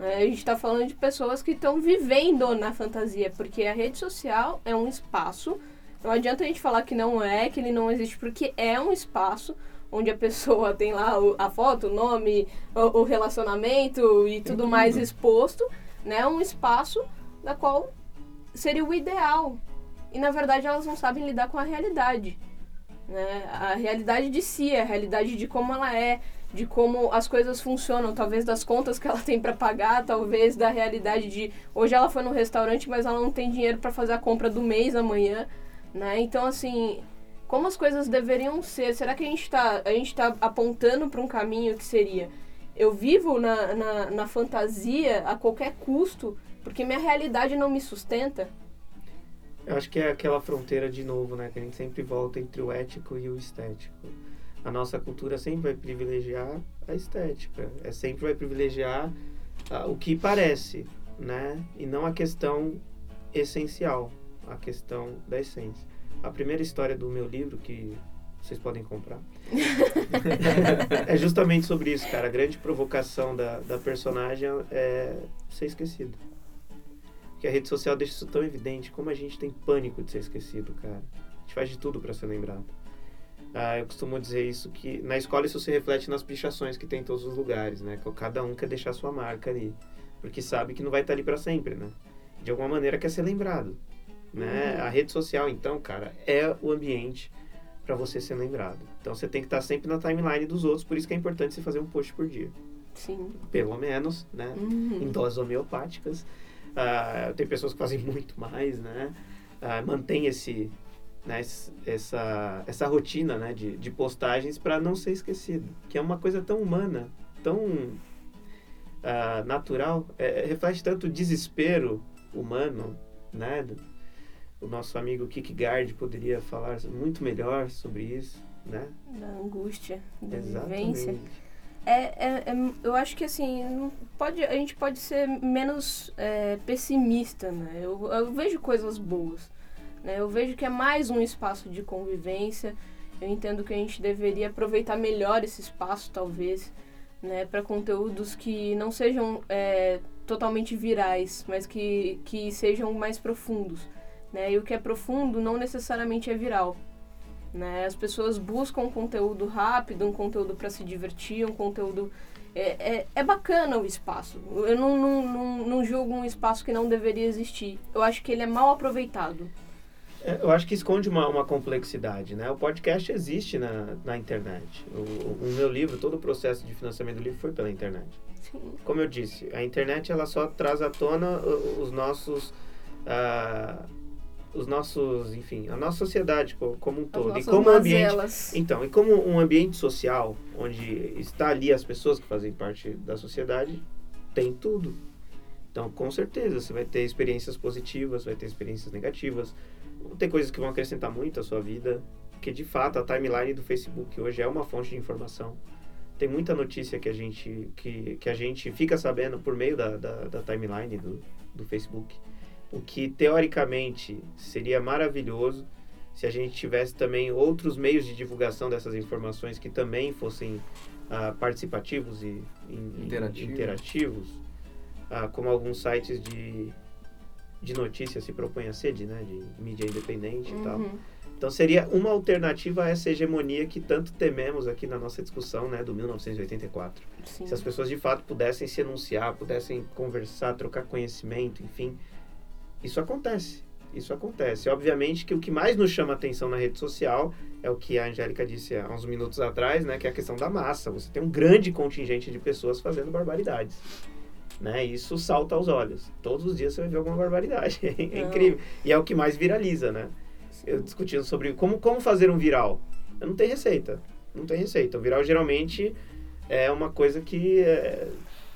É, a gente está falando de pessoas que estão vivendo na fantasia, porque a rede social é um espaço. Não adianta a gente falar que não é, que ele não existe, porque é um espaço onde a pessoa tem lá a foto, o nome, o, relacionamento e tudo mais exposto, né? Um espaço da qual seria o ideal. E na verdade elas não sabem lidar com a realidade. Né? A realidade de si, a realidade de como ela é, de como as coisas funcionam, talvez das contas que ela tem para pagar, talvez da realidade de hoje ela foi no restaurante, mas ela não tem dinheiro para fazer a compra do mês amanhã, né? Então assim, como as coisas deveriam ser? Será que a gente está tá apontando para um caminho que seria eu vivo na, na, na fantasia a qualquer custo porque minha realidade não me sustenta? Eu acho que é aquela fronteira de novo, né? Que a gente sempre volta entre o ético e o estético. A nossa cultura sempre vai privilegiar a estética. É sempre vai privilegiar ah, o que parece, né? E não a questão essencial, a questão da essência. A primeira história do meu livro, que vocês podem comprar, é justamente sobre isso, cara. A grande provocação da, da personagem é ser esquecido. Porque a rede social deixa isso tão evidente, como a gente tem pânico de ser esquecido, cara. A gente faz de tudo para ser lembrado. Ah, eu costumo dizer isso que na escola isso se reflete nas pichações que tem em todos os lugares, né? Que cada um quer deixar sua marca ali, porque sabe que não vai estar ali para sempre, né? De alguma maneira quer ser lembrado, né? A rede social, então, cara, é o ambiente para você ser lembrado. Então você tem que estar sempre na timeline dos outros, por isso que é importante você fazer um post por dia, Sim. pelo menos, né? Uhum. em doses homeopáticas. Ah, tem pessoas que fazem muito mais, né? Ah, mantém esse, né, essa, essa rotina né, de, de postagens para não ser esquecido, que é uma coisa tão humana, tão ah, natural, é, reflete tanto o desespero humano, né? O nosso amigo Kierkegaard poderia falar muito melhor sobre isso, né? Da angústia, da vivência. Exatamente. É, é- é- eu acho que assim, pode, a gente pode ser menos é, pessimista, né? Eu, eu vejo coisas boas. Né? Eu vejo que é mais um espaço de convivência. Eu entendo que a gente deveria aproveitar melhor esse espaço, talvez, né? para conteúdos que não sejam é, totalmente virais, mas que, que sejam mais profundos. Né? E o que é profundo não necessariamente é viral. Né? As pessoas buscam um conteúdo rápido, um conteúdo para se divertir, um conteúdo. É, é, é bacana o espaço. Eu não, não, não, não julgo um espaço que não deveria existir. Eu acho que ele é mal aproveitado. É, Eu acho que esconde uma, uma complexidade, né? O podcast existe na, na internet. O, o meu livro, todo o processo de financiamento do livro foi pela internet. Sim. Como eu disse, a internet ela só traz à tona uh, os nossos... ah, os nossos, enfim, a nossa sociedade co- como um todo. E como ambiente, então, e como um ambiente social, onde está ali as pessoas que fazem parte da sociedade, tem tudo. Então, com certeza, você vai ter experiências positivas, vai ter experiências negativas. Tem coisas que vão acrescentar muito à sua vida, porque de fato a timeline do Facebook hoje é uma fonte de informação. Tem muita notícia que a gente, que, que a gente fica sabendo por meio da, da, da timeline do, do Facebook. O que teoricamente seria maravilhoso se a gente tivesse também outros meios de divulgação dessas informações que também fossem ah, participativos e, e- e Interativos. ah, como alguns sites de de notícia se propõe a ser, de, né, de mídia independente e tal. Uhum. Então seria uma alternativa a essa hegemonia que tanto tememos aqui na nossa discussão, né, do 1984. Sim. Se as pessoas de fato pudessem se enunciar, pudessem conversar, trocar conhecimento, enfim, isso acontece. Isso acontece. Obviamente que o que mais nos chama atenção na rede social é o que a Angélica disse há uns minutos atrás, né, que é a questão da massa. Você tem um grande contingente de pessoas fazendo barbaridades. Né? Isso salta aos olhos. Todos os dias você vai ver alguma barbaridade. É incrível. E é o que mais viraliza, né? Eu discutindo sobre como, como fazer um viral. Eu não tem receita. Não tem receita. O viral geralmente é uma coisa que é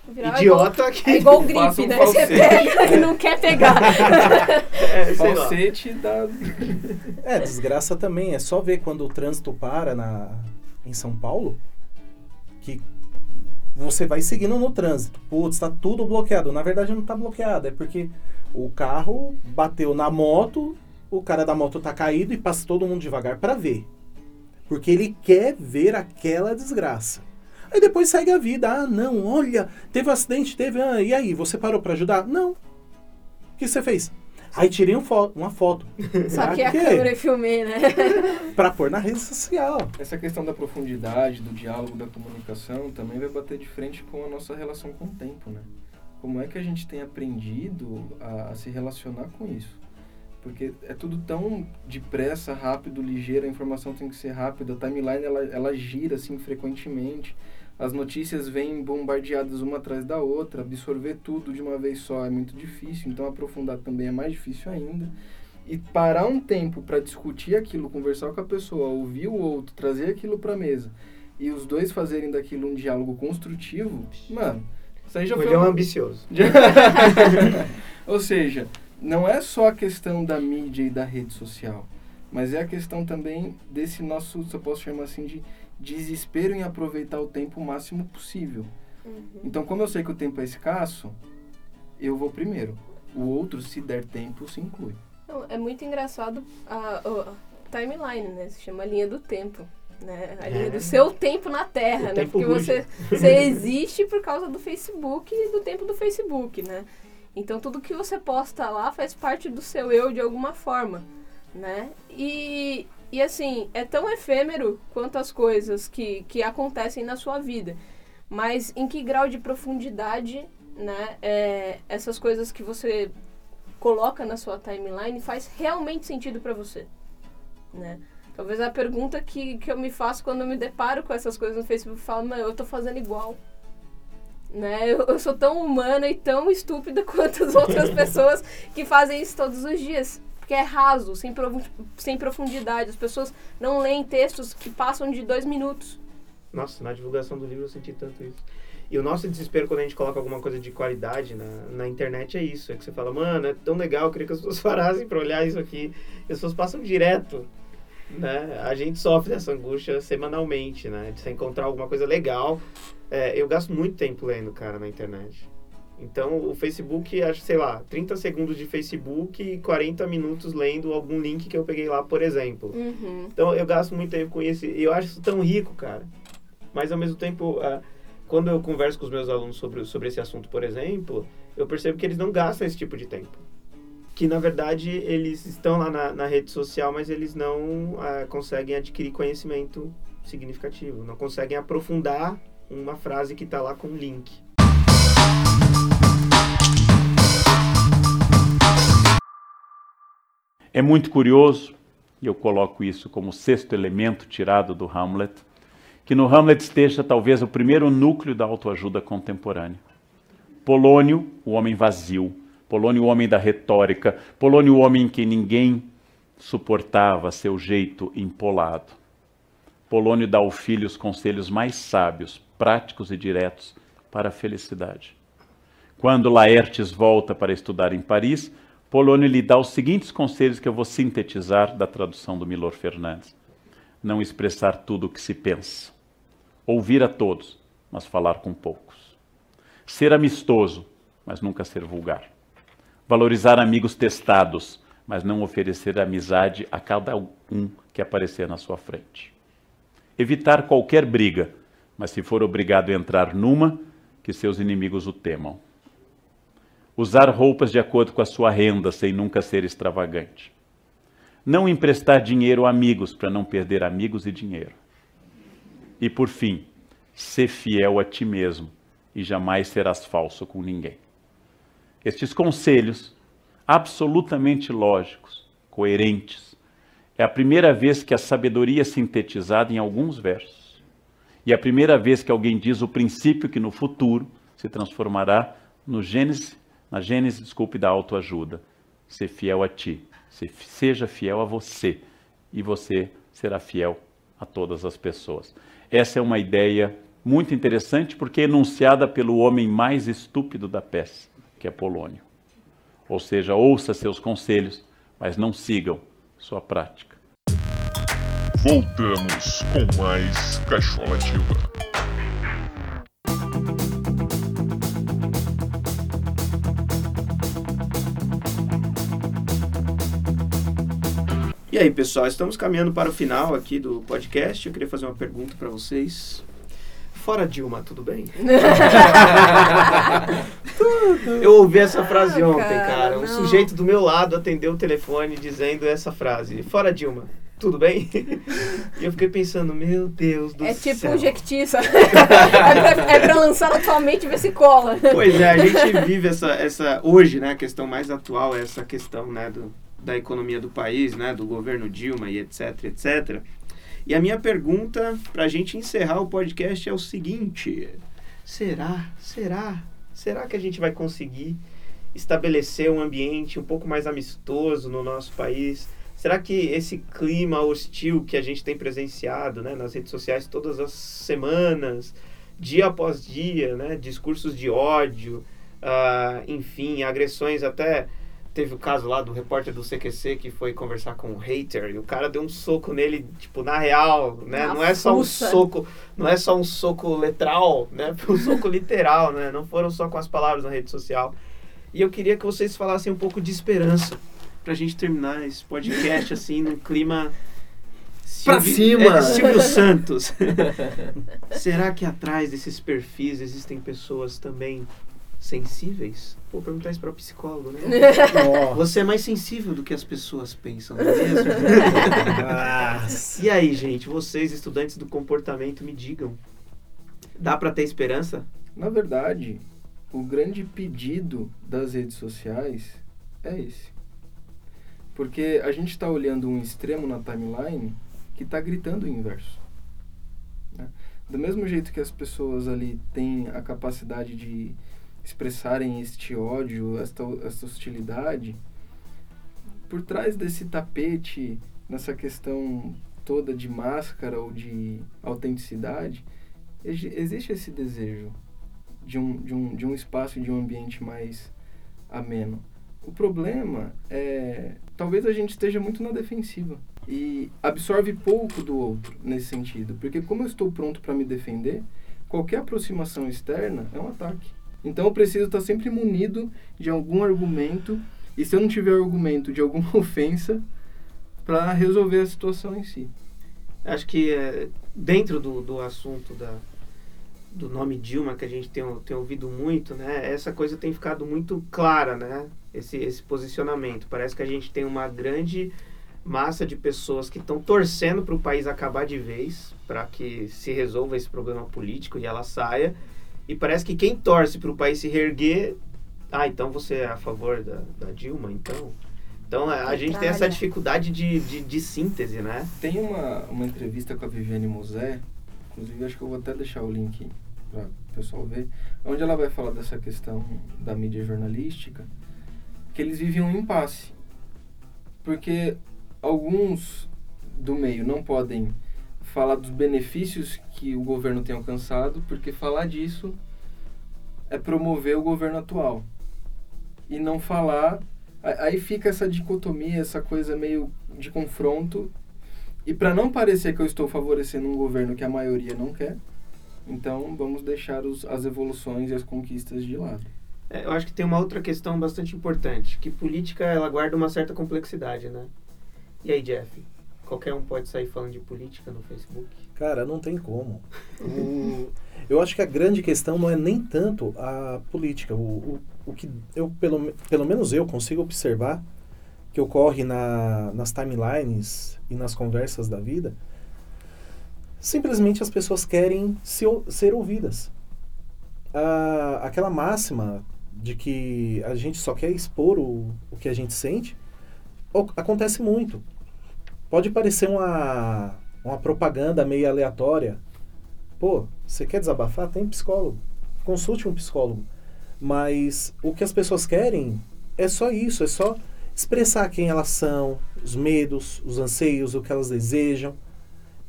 Virar igual- idiota que É igual gripe, um né? Você pega e não quer pegar. é. Falsete da. É, desgraça também. É só ver quando o trânsito para na, em São Paulo que você vai seguindo no trânsito. Putz, tá tudo bloqueado. Na verdade não tá bloqueado, é porque o carro bateu na moto, o cara da moto tá caído e passa todo mundo devagar pra ver. Porque ele quer ver aquela desgraça. Aí depois segue a vida. Ah, não, olha, teve um acidente, teve. Ah, e aí, você parou pra ajudar? Não. O que você fez? Aí tirei um fo- uma foto. Só que a quê? câmera eu filmei, né? Pra pôr na rede social. Essa questão da profundidade, do diálogo, da comunicação, também vai bater de frente com a nossa relação com o tempo, né? Como é que a gente tem aprendido a, a se relacionar com isso? Porque é tudo tão depressa, rápido, ligeiro, a informação tem que ser rápida, a timeline ela, ela gira assim frequentemente, as notícias vêm bombardeadas uma atrás da outra, absorver tudo de uma vez só é muito difícil, então aprofundar também é mais difícil ainda. E parar um tempo para discutir aquilo, conversar com a pessoa, ouvir o outro, trazer aquilo para mesa e os dois fazerem daquilo um diálogo construtivo, mano, isso aí já O foi é uma- ambicioso. Ou seja, não é só a questão da mídia e da rede social, mas é a questão também desse nosso, se eu posso chamar assim, de desespero em aproveitar o tempo o máximo possível. Então, como eu sei que o tempo é escasso, eu vou primeiro. O outro, se der tempo, se inclui. Não, É muito engraçado a, a timeline, né? Se chama linha do tempo. Né? A linha É. do seu tempo na Terra, O né? Porque ruge. você, você existe por causa do Facebook e do tempo do Facebook, né? Então tudo que você posta lá faz parte do seu eu de alguma forma, né? E, e assim, é tão efêmero quanto as coisas que, que acontecem na sua vida. Mas em que grau de profundidade, né? é, essas coisas que você coloca na sua timeline faz realmente sentido pra você, né? Talvez a pergunta que, que eu me faço quando eu me deparo com essas coisas no Facebook, eu falo, mas eu tô fazendo igual. Né? Eu, eu sou tão humana e tão estúpida quanto as outras pessoas que fazem isso todos os dias. Porque é raso, sem, sem profundidade. As pessoas não leem textos que passam de dois minutos. Nossa, na divulgação do livro eu senti tanto isso. E o nosso desespero quando a gente coloca alguma coisa de qualidade na, na internet é isso. É que você fala, mano, é tão legal, eu queria que as pessoas parassem pra olhar isso aqui. As pessoas passam direto. Né? A gente sofre dessa angústia semanalmente, né? De você encontrar alguma coisa legal. É, eu gasto muito tempo lendo, cara, na internet. Então, o Facebook, acho, sei lá, 30 segundos de Facebook e 40 minutos lendo algum link que eu peguei lá, por exemplo. Uhum. Então eu gasto muito tempo com isso e eu acho isso tão rico, cara. Mas ao mesmo tempo, ah, quando eu converso com os meus alunos sobre, sobre esse assunto, por exemplo, eu percebo que eles não gastam esse tipo de tempo. Que na verdade eles estão lá na, na rede social, mas eles não ah, conseguem adquirir conhecimento significativo, não conseguem aprofundar uma frase que está lá com link. É muito curioso, e eu coloco isso como sexto elemento tirado do Hamlet, que no Hamlet esteja talvez o primeiro núcleo da autoajuda contemporânea. Polônio, o homem vazio, Polônio, o homem da retórica, Polônio, o homem em que ninguém suportava seu jeito empolado. Polônio dá ao filho os conselhos mais sábios, práticos e diretos para a felicidade. Quando Laertes volta para estudar em Paris, Polônio lhe dá os seguintes conselhos que eu vou sintetizar da tradução do Milor Fernandes. Não expressar tudo o que se pensa. Ouvir a todos, mas falar com poucos. Ser amistoso, mas nunca ser vulgar. Valorizar amigos testados, mas não oferecer amizade a cada um que aparecer na sua frente. Evitar qualquer briga, mas se for obrigado a entrar numa, que seus inimigos o temam. Usar roupas de acordo com a sua renda, sem nunca ser extravagante. Não emprestar dinheiro a amigos, para não perder amigos e dinheiro. E por fim, ser fiel a ti mesmo e jamais serás falso com ninguém. Estes conselhos, absolutamente lógicos, coerentes, é a primeira vez que a sabedoria é sintetizada em alguns versos. E é a primeira vez que alguém diz o princípio que no futuro se transformará no Gênesis, na Gênesis, desculpe, da autoajuda. Ser fiel a ti, seja fiel a você, e você será fiel a todas as pessoas. Essa é uma ideia muito interessante porque é enunciada pelo homem mais estúpido da peça, que é Polônio. Ou seja, ouça seus conselhos, mas não sigam sua prática. Voltamos com mais Cachola Ativa. E aí, pessoal, estamos caminhando para o final aqui do podcast. Eu queria fazer uma pergunta para vocês. Fora Dilma, tudo bem? Eu ouvi essa frase Não, ontem, cara, cara. Um não. sujeito do meu lado atendeu o telefone dizendo essa frase. Fora Dilma, tudo bem? E eu fiquei pensando, meu Deus do É céu. tipo um Jequitiça. é, pra, é pra lançar atualmente e ver se cola. Pois é, a gente vive essa, essa hoje, né, a questão mais atual é essa questão, né, do, da economia do país, né, do governo Dilma e etc, etc. E a minha pergunta para a gente encerrar o podcast é o seguinte: será, será, será que a gente vai conseguir estabelecer um ambiente um pouco mais amistoso no nosso país? Será que esse clima hostil que a gente tem presenciado, né, nas redes sociais todas as semanas, dia após dia, né, discursos de ódio, ah, enfim, agressões até teve o caso lá do repórter do CQC que foi conversar com um hater e o cara deu um soco nele, tipo, na real, né? Na não é só um fuça. soco, não é só um soco letral, né? Foi um soco literal, né? Não foram só com as palavras na rede social. E eu queria que vocês falassem um pouco de esperança pra gente terminar esse podcast assim num clima Pra Silvi- cima. é, Silvio Santos. Será que atrás desses perfis existem pessoas também sensíveis? Vou perguntar isso para o psicólogo, né? Você é mais sensível do que as pessoas pensam, não é mesmo? Nossa. e aí, gente, vocês, estudantes do comportamento, me digam. Dá para ter esperança? Na verdade, o grande pedido das redes sociais é esse. Porque a gente está olhando um extremo na timeline que está gritando o inverso. né? Do mesmo jeito que as pessoas ali têm a capacidade de expressarem este ódio, esta, esta hostilidade, por trás desse tapete, nessa questão toda de máscara ou de autenticidade, exi- existe esse desejo de um, de um, de um espaço, de um ambiente mais ameno. O problema é. Talvez a gente esteja muito na defensiva e absorve pouco do outro nesse sentido. Porque, como eu estou pronto para me defender, qualquer aproximação externa é um ataque. Então, eu preciso estar sempre munido de algum argumento, e se eu não tiver argumento de alguma ofensa, para resolver a situação em si. Acho que é, dentro do, do assunto da, do nome Dilma, que a gente tem, tem ouvido muito, né? Essa coisa tem ficado muito clara, né? Esse, esse posicionamento. Parece que a gente tem uma grande massa de pessoas que estão torcendo para o país acabar de vez, para que se resolva esse problema político e ela saia. E parece que quem torce para o país se reerguer, ah, então você é a favor da, da Dilma, então. Então a, a gente tem essa dificuldade de, de, de síntese, né? Tem uma, uma entrevista com a Viviane Mosé, inclusive acho que eu vou até deixar o link para o pessoal ver, onde ela vai falar dessa questão da mídia jornalística, que eles vivem um impasse. Porque alguns do meio não podem falar dos benefícios que o governo tem alcançado, porque falar disso é promover o governo atual. E não falar. Aí fica essa dicotomia, essa coisa meio de confronto. E para não parecer que eu estou favorecendo um governo que a maioria não quer, então vamos deixar os, as evoluções e as conquistas de lado. É, eu acho que tem uma outra questão bastante importante, que política ela guarda uma certa complexidade, né? E aí, Jeff? Qualquer um pode sair falando de política no Facebook? Cara, não tem como. O- eu acho que a grande questão não é nem tanto a política. O, o- o que eu, pelo, pelo menos eu consigo observar que ocorre na, nas timelines e nas conversas da vida, simplesmente as pessoas querem se, ser ouvidas. Ah, aquela máxima de que a gente só quer expor o, o que a gente sente, acontece muito. Pode parecer uma, uma propaganda meio aleatória. Pô, você quer desabafar? Tem psicólogo. Consulte um psicólogo. Mas o que as pessoas querem é só isso, é só expressar quem elas são, os medos, os anseios, o que elas desejam.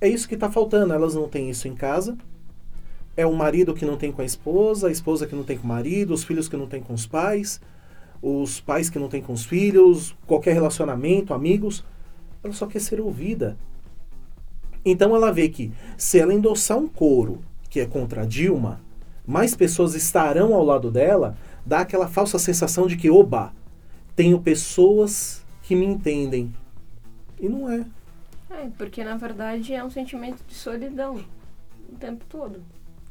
É isso que está faltando. Elas não têm isso em casa. É o marido que não tem com a esposa, a esposa que não tem com o marido, os filhos que não tem com os pais, os pais que não tem com os filhos, qualquer relacionamento, amigos. Ela só quer ser ouvida. Então ela vê que se ela endossar um coro que é contra Dilma, mais pessoas estarão ao lado dela, dá aquela falsa sensação de que, oba, tenho pessoas que me entendem. E não é. É, porque na verdade é um sentimento de solidão o tempo todo.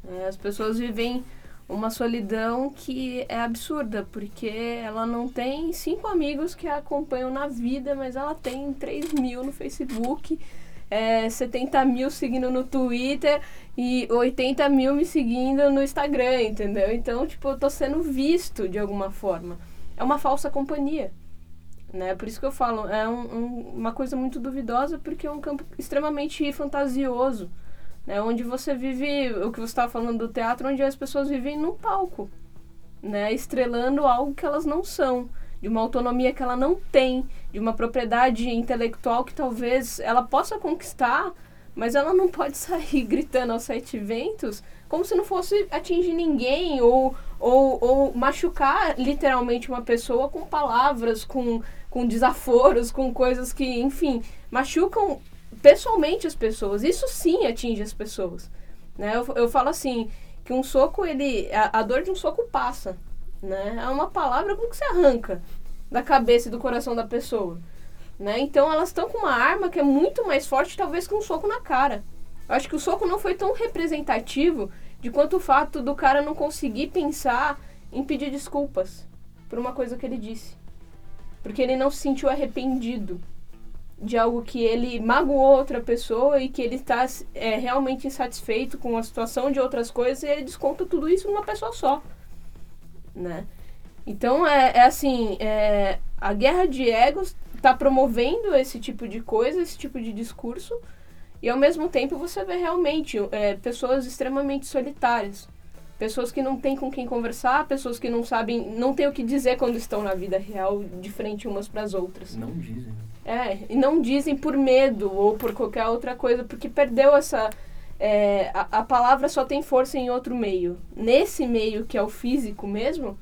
É, as pessoas vivem uma solidão que é absurda, porque ela não tem cinco amigos que a acompanham na vida, mas ela tem 3 mil no Facebook, é, 70 mil seguindo no Twitter e 80 mil me seguindo no Instagram, entendeu? Então, tipo, eu tô sendo visto de alguma forma. É uma falsa companhia. Né? Por isso que eu falo, é um, um, uma coisa muito duvidosa, porque é um campo extremamente fantasioso né, onde você vive o que você estava falando do teatro, onde as pessoas vivem num palco, né, estrelando algo que elas não são, de uma autonomia que ela não tem, de uma propriedade intelectual que talvez ela possa conquistar, mas ela não pode sair gritando aos sete ventos como se não fosse atingir ninguém ou, ou, ou machucar literalmente uma pessoa com palavras, com, com desaforos, com coisas que, enfim, machucam pessoalmente as pessoas. Isso sim atinge as pessoas. Né? Eu, eu falo assim, que um soco, ele. A, a dor de um soco passa. Né? É uma palavra que você arranca da cabeça e do coração da pessoa. Né? Então elas estão com uma arma que é muito mais forte, talvez, que um soco na cara. Eu acho que o soco não foi tão representativo de quanto o fato do cara não conseguir pensar em pedir desculpas por uma coisa que ele disse. Porque ele não se sentiu arrependido de algo que ele magoou outra pessoa e que ele está é, realmente insatisfeito com a situação de outras coisas e ele desconta tudo isso numa pessoa só, né? Então é, é assim, é, a guerra de egos está promovendo esse tipo de coisa, esse tipo de discurso e ao mesmo tempo você vê realmente é, pessoas extremamente solitárias, pessoas que não têm com quem conversar, pessoas que não sabem, não têm o que dizer quando estão na vida real de frente umas para as outras. Não dizem. É, e não dizem por medo ou por qualquer outra coisa, porque perdeu essa. É, a, a palavra só tem força em outro meio. Nesse meio, que é o físico mesmo,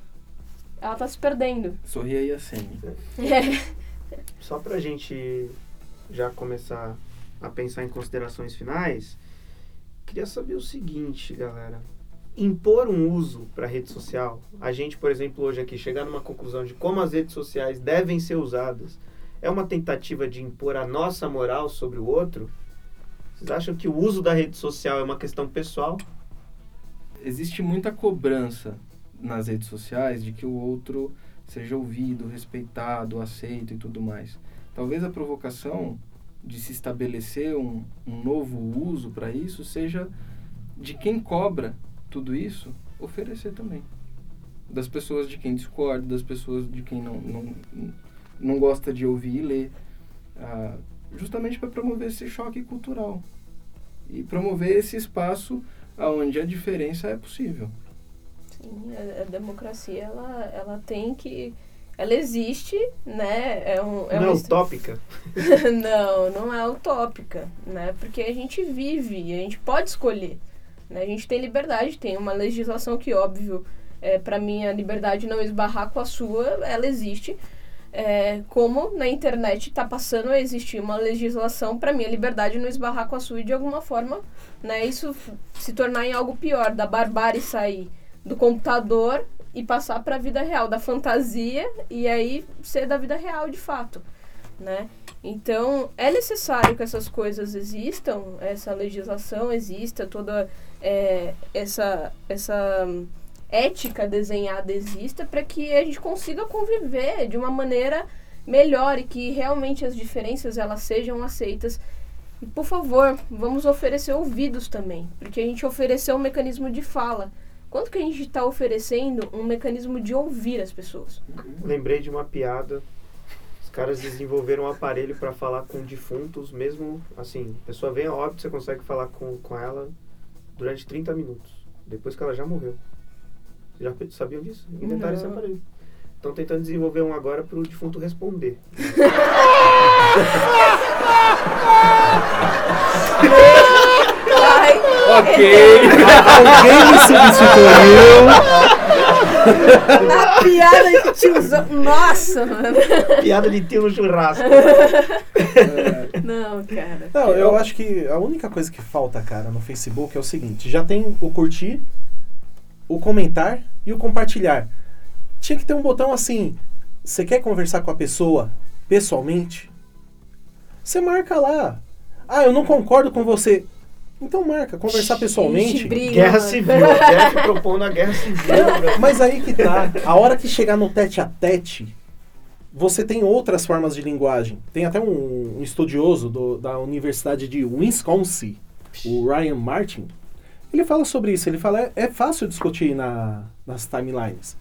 ela tá se perdendo. Sorria aí a senha. É. Só pra gente já começar a pensar em considerações finais, queria saber o seguinte, galera. Impor um uso para rede social, a gente, por exemplo, hoje aqui chegar numa conclusão de como as redes sociais devem ser usadas é uma tentativa de impor a nossa moral sobre o outro? Vocês acham que o uso da rede social é uma questão pessoal? Existe muita cobrança nas redes sociais de que o outro seja ouvido, respeitado, aceito e tudo mais. Talvez a provocação de se estabelecer um, um novo uso para isso seja de quem cobra tudo isso oferecer também. Das pessoas de quem discorda, das pessoas de quem não, não, não gosta de ouvir e ler, ah, justamente para promover esse choque cultural e promover esse espaço onde a diferença é possível. Sim, a, a, democracia ela, ela tem que ela existe, né? É um, é não é utópica? não, não é utópica, né? Porque a gente vive, a gente pode escolher, né? A gente tem liberdade, tem uma legislação que óbvio, é, para mim a liberdade não esbarrar com a sua, ela existe, é, como na internet está passando a existir uma legislação para minha liberdade não esbarrar com a sua e de alguma forma né, isso se tornar em algo pior, da barbárie sair do computador e passar para a vida real, da fantasia e aí ser da vida real de fato, né? Então é necessário que essas coisas existam, essa legislação exista, toda é, essa essa ética desenhada exista para que a gente consiga conviver de uma maneira melhor e que realmente as diferenças elas sejam aceitas. E por favor, vamos oferecer ouvidos também, porque a gente ofereceu um mecanismo de fala. Quanto que a gente está oferecendo um mecanismo de ouvir as pessoas? Lembrei de uma piada. Os caras desenvolveram um aparelho para falar com defuntos, mesmo assim, a pessoa vem a óbito, você consegue falar com, com ela durante 30 minutos, depois que ela já morreu. Já sabiam disso? Inventaram esse aparelho. Estão tentando desenvolver um agora para o defunto responder. Ai, Ok. Alguém me substituiu. na piada de tiozão. Nossa, mano. Piada de tio no churrasco. Não, cara. Não, eu acho que a única coisa que falta, cara, no Facebook é o seguinte: já tem o curtir, o comentar e o compartilhar. Tinha que ter um botão assim. Você quer conversar com a pessoa pessoalmente? Você marca lá. Ah, eu não concordo com você. Então marca, conversar pessoalmente. briga, Guerra mano. civil. Jeff propondo a guerra civil. Mas aí que tá. A hora que chegar no tete a tete, você tem outras formas de linguagem. Tem até um, um estudioso do- da Universidade de Wisconsin, o Ryan Martin. Ele fala sobre isso. Ele fala é, é fácil discutir na, nas timelines.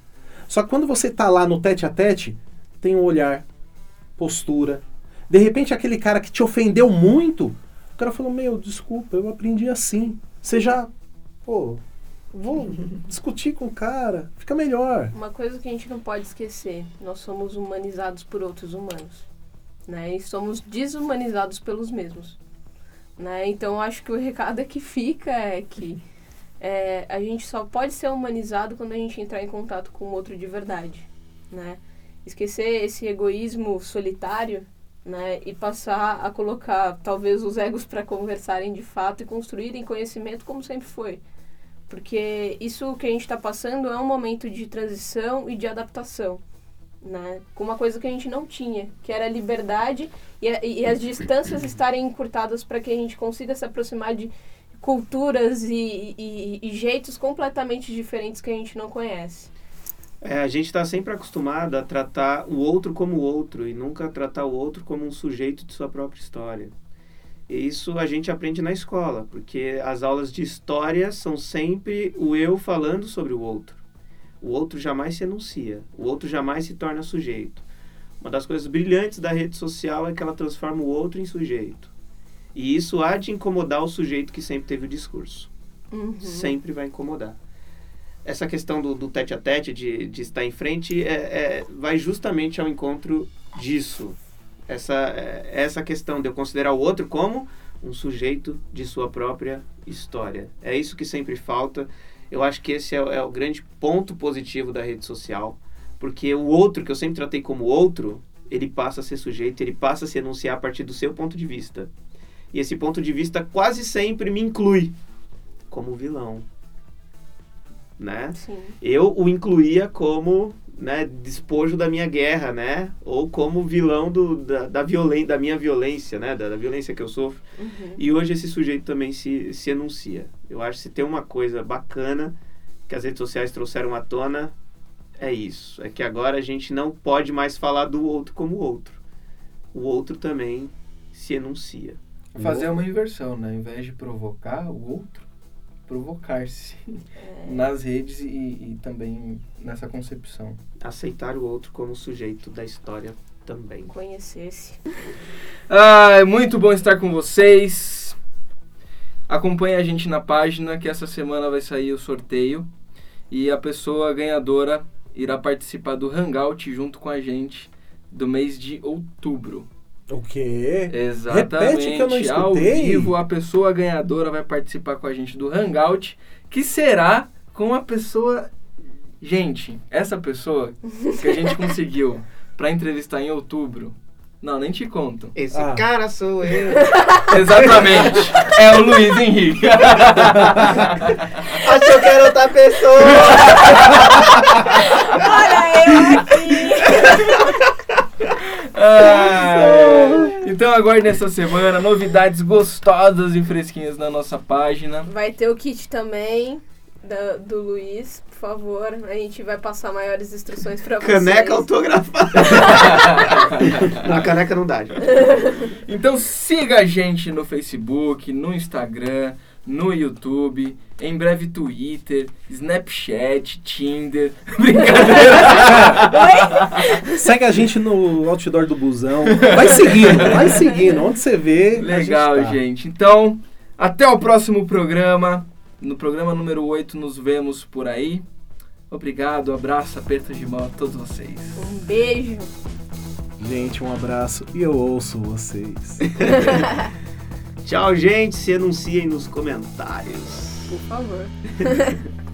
Só que quando você tá lá no tete a tete, tem um olhar, postura. De repente, aquele cara que te ofendeu muito, o cara falou: Meu, desculpa, eu aprendi assim. Você já. Pô, vou discutir com o cara, fica melhor. Uma coisa que a gente não pode esquecer, nós somos humanizados por outros humanos, né? E somos desumanizados pelos mesmos, né? Então acho que o recado que fica é que é, a gente só pode ser humanizado quando a gente entrar em contato com o outro de verdade, né? Esquecer esse egoísmo solitário, né? E passar a colocar talvez os egos para conversarem de fato e construírem conhecimento como sempre foi. Porque isso que a gente está passando é um momento de transição e de adaptação, né? Com uma coisa que a gente não tinha, que era liberdade e, a- e as distâncias estarem encurtadas para que a gente consiga se aproximar de culturas e, e- e jeitos completamente diferentes que a gente não conhece. É, a gente está sempre acostumado a tratar o outro como o outro e nunca tratar o outro como um sujeito de sua própria história. E isso a gente aprende na escola, porque as aulas de história são sempre o eu falando sobre o outro. O outro jamais se enuncia, o outro jamais se torna sujeito. Uma das coisas brilhantes da rede social é que ela transforma o outro em sujeito. E isso há de incomodar o sujeito que sempre teve o discurso Uhum. sempre vai incomodar. Essa questão do, do tete a tete, de, de estar em frente, é, é- vai justamente ao encontro disso. Essa, é, essa questão de eu considerar o outro como um sujeito de sua própria história. É isso que sempre falta. Eu acho que esse é, o- é o grande ponto positivo da rede social, porque o outro, que eu sempre tratei como outro, ele passa a ser sujeito, ele passa a se enunciar a partir do seu ponto de vista. E esse ponto de vista quase sempre me inclui como vilão, né? Sim. Eu o incluía como né, despojo da minha guerra, né? Ou como vilão do, da, da, violen da minha violência, né? Da, da violência que eu sofro. Uhum. E hoje esse sujeito também se, se enuncia. Eu acho que se tem uma coisa bacana que as redes sociais trouxeram à tona, é isso. É que agora a gente não pode mais falar do outro como outro. O outro também se enuncia. Fazer uma inversão, né? Ao invés de provocar o outro, provocar-se nas redes e, e também nessa concepção. Aceitar o outro como sujeito da história também. Conhecer-se. Ah, é muito bom estar com vocês. Acompanhe a gente na página que essa semana vai sair o sorteio e a pessoa ganhadora irá participar do Hangout junto com a gente do mês de outubro. O quê? Exatamente. Repete que eu não Ao escutei. vivo, a pessoa ganhadora vai participar com a gente do Hangout, que será com a pessoa. Gente, essa pessoa que a gente conseguiu para entrevistar em outubro. Não, nem te conto. Esse Ah. cara sou eu. Exatamente. é o Luiz Henrique. Achou que era outra pessoa. Olha eu aqui! Ah, então aguarde nessa semana novidades gostosas e fresquinhas na nossa página. Vai ter o kit também. da- do Luiz, por favor. A gente vai passar maiores instruções pra vocês. Caneca autografada. não, caneca não dá, gente. Então siga a gente no Facebook, no Instagram, no YouTube, em breve Twitter, Snapchat, Tinder. Segue a gente no outdoor do busão. Vai seguindo, vai seguindo. Onde você vê. a Legal, gente. tá. gente. Então, até o próximo programa. No programa número 8 nos vemos por aí. Obrigado, abraço, aperto de mão a todos vocês. Um beijo. Gente, um abraço e eu ouço vocês. Tchau, gente. Se anunciem nos comentários. Por favor.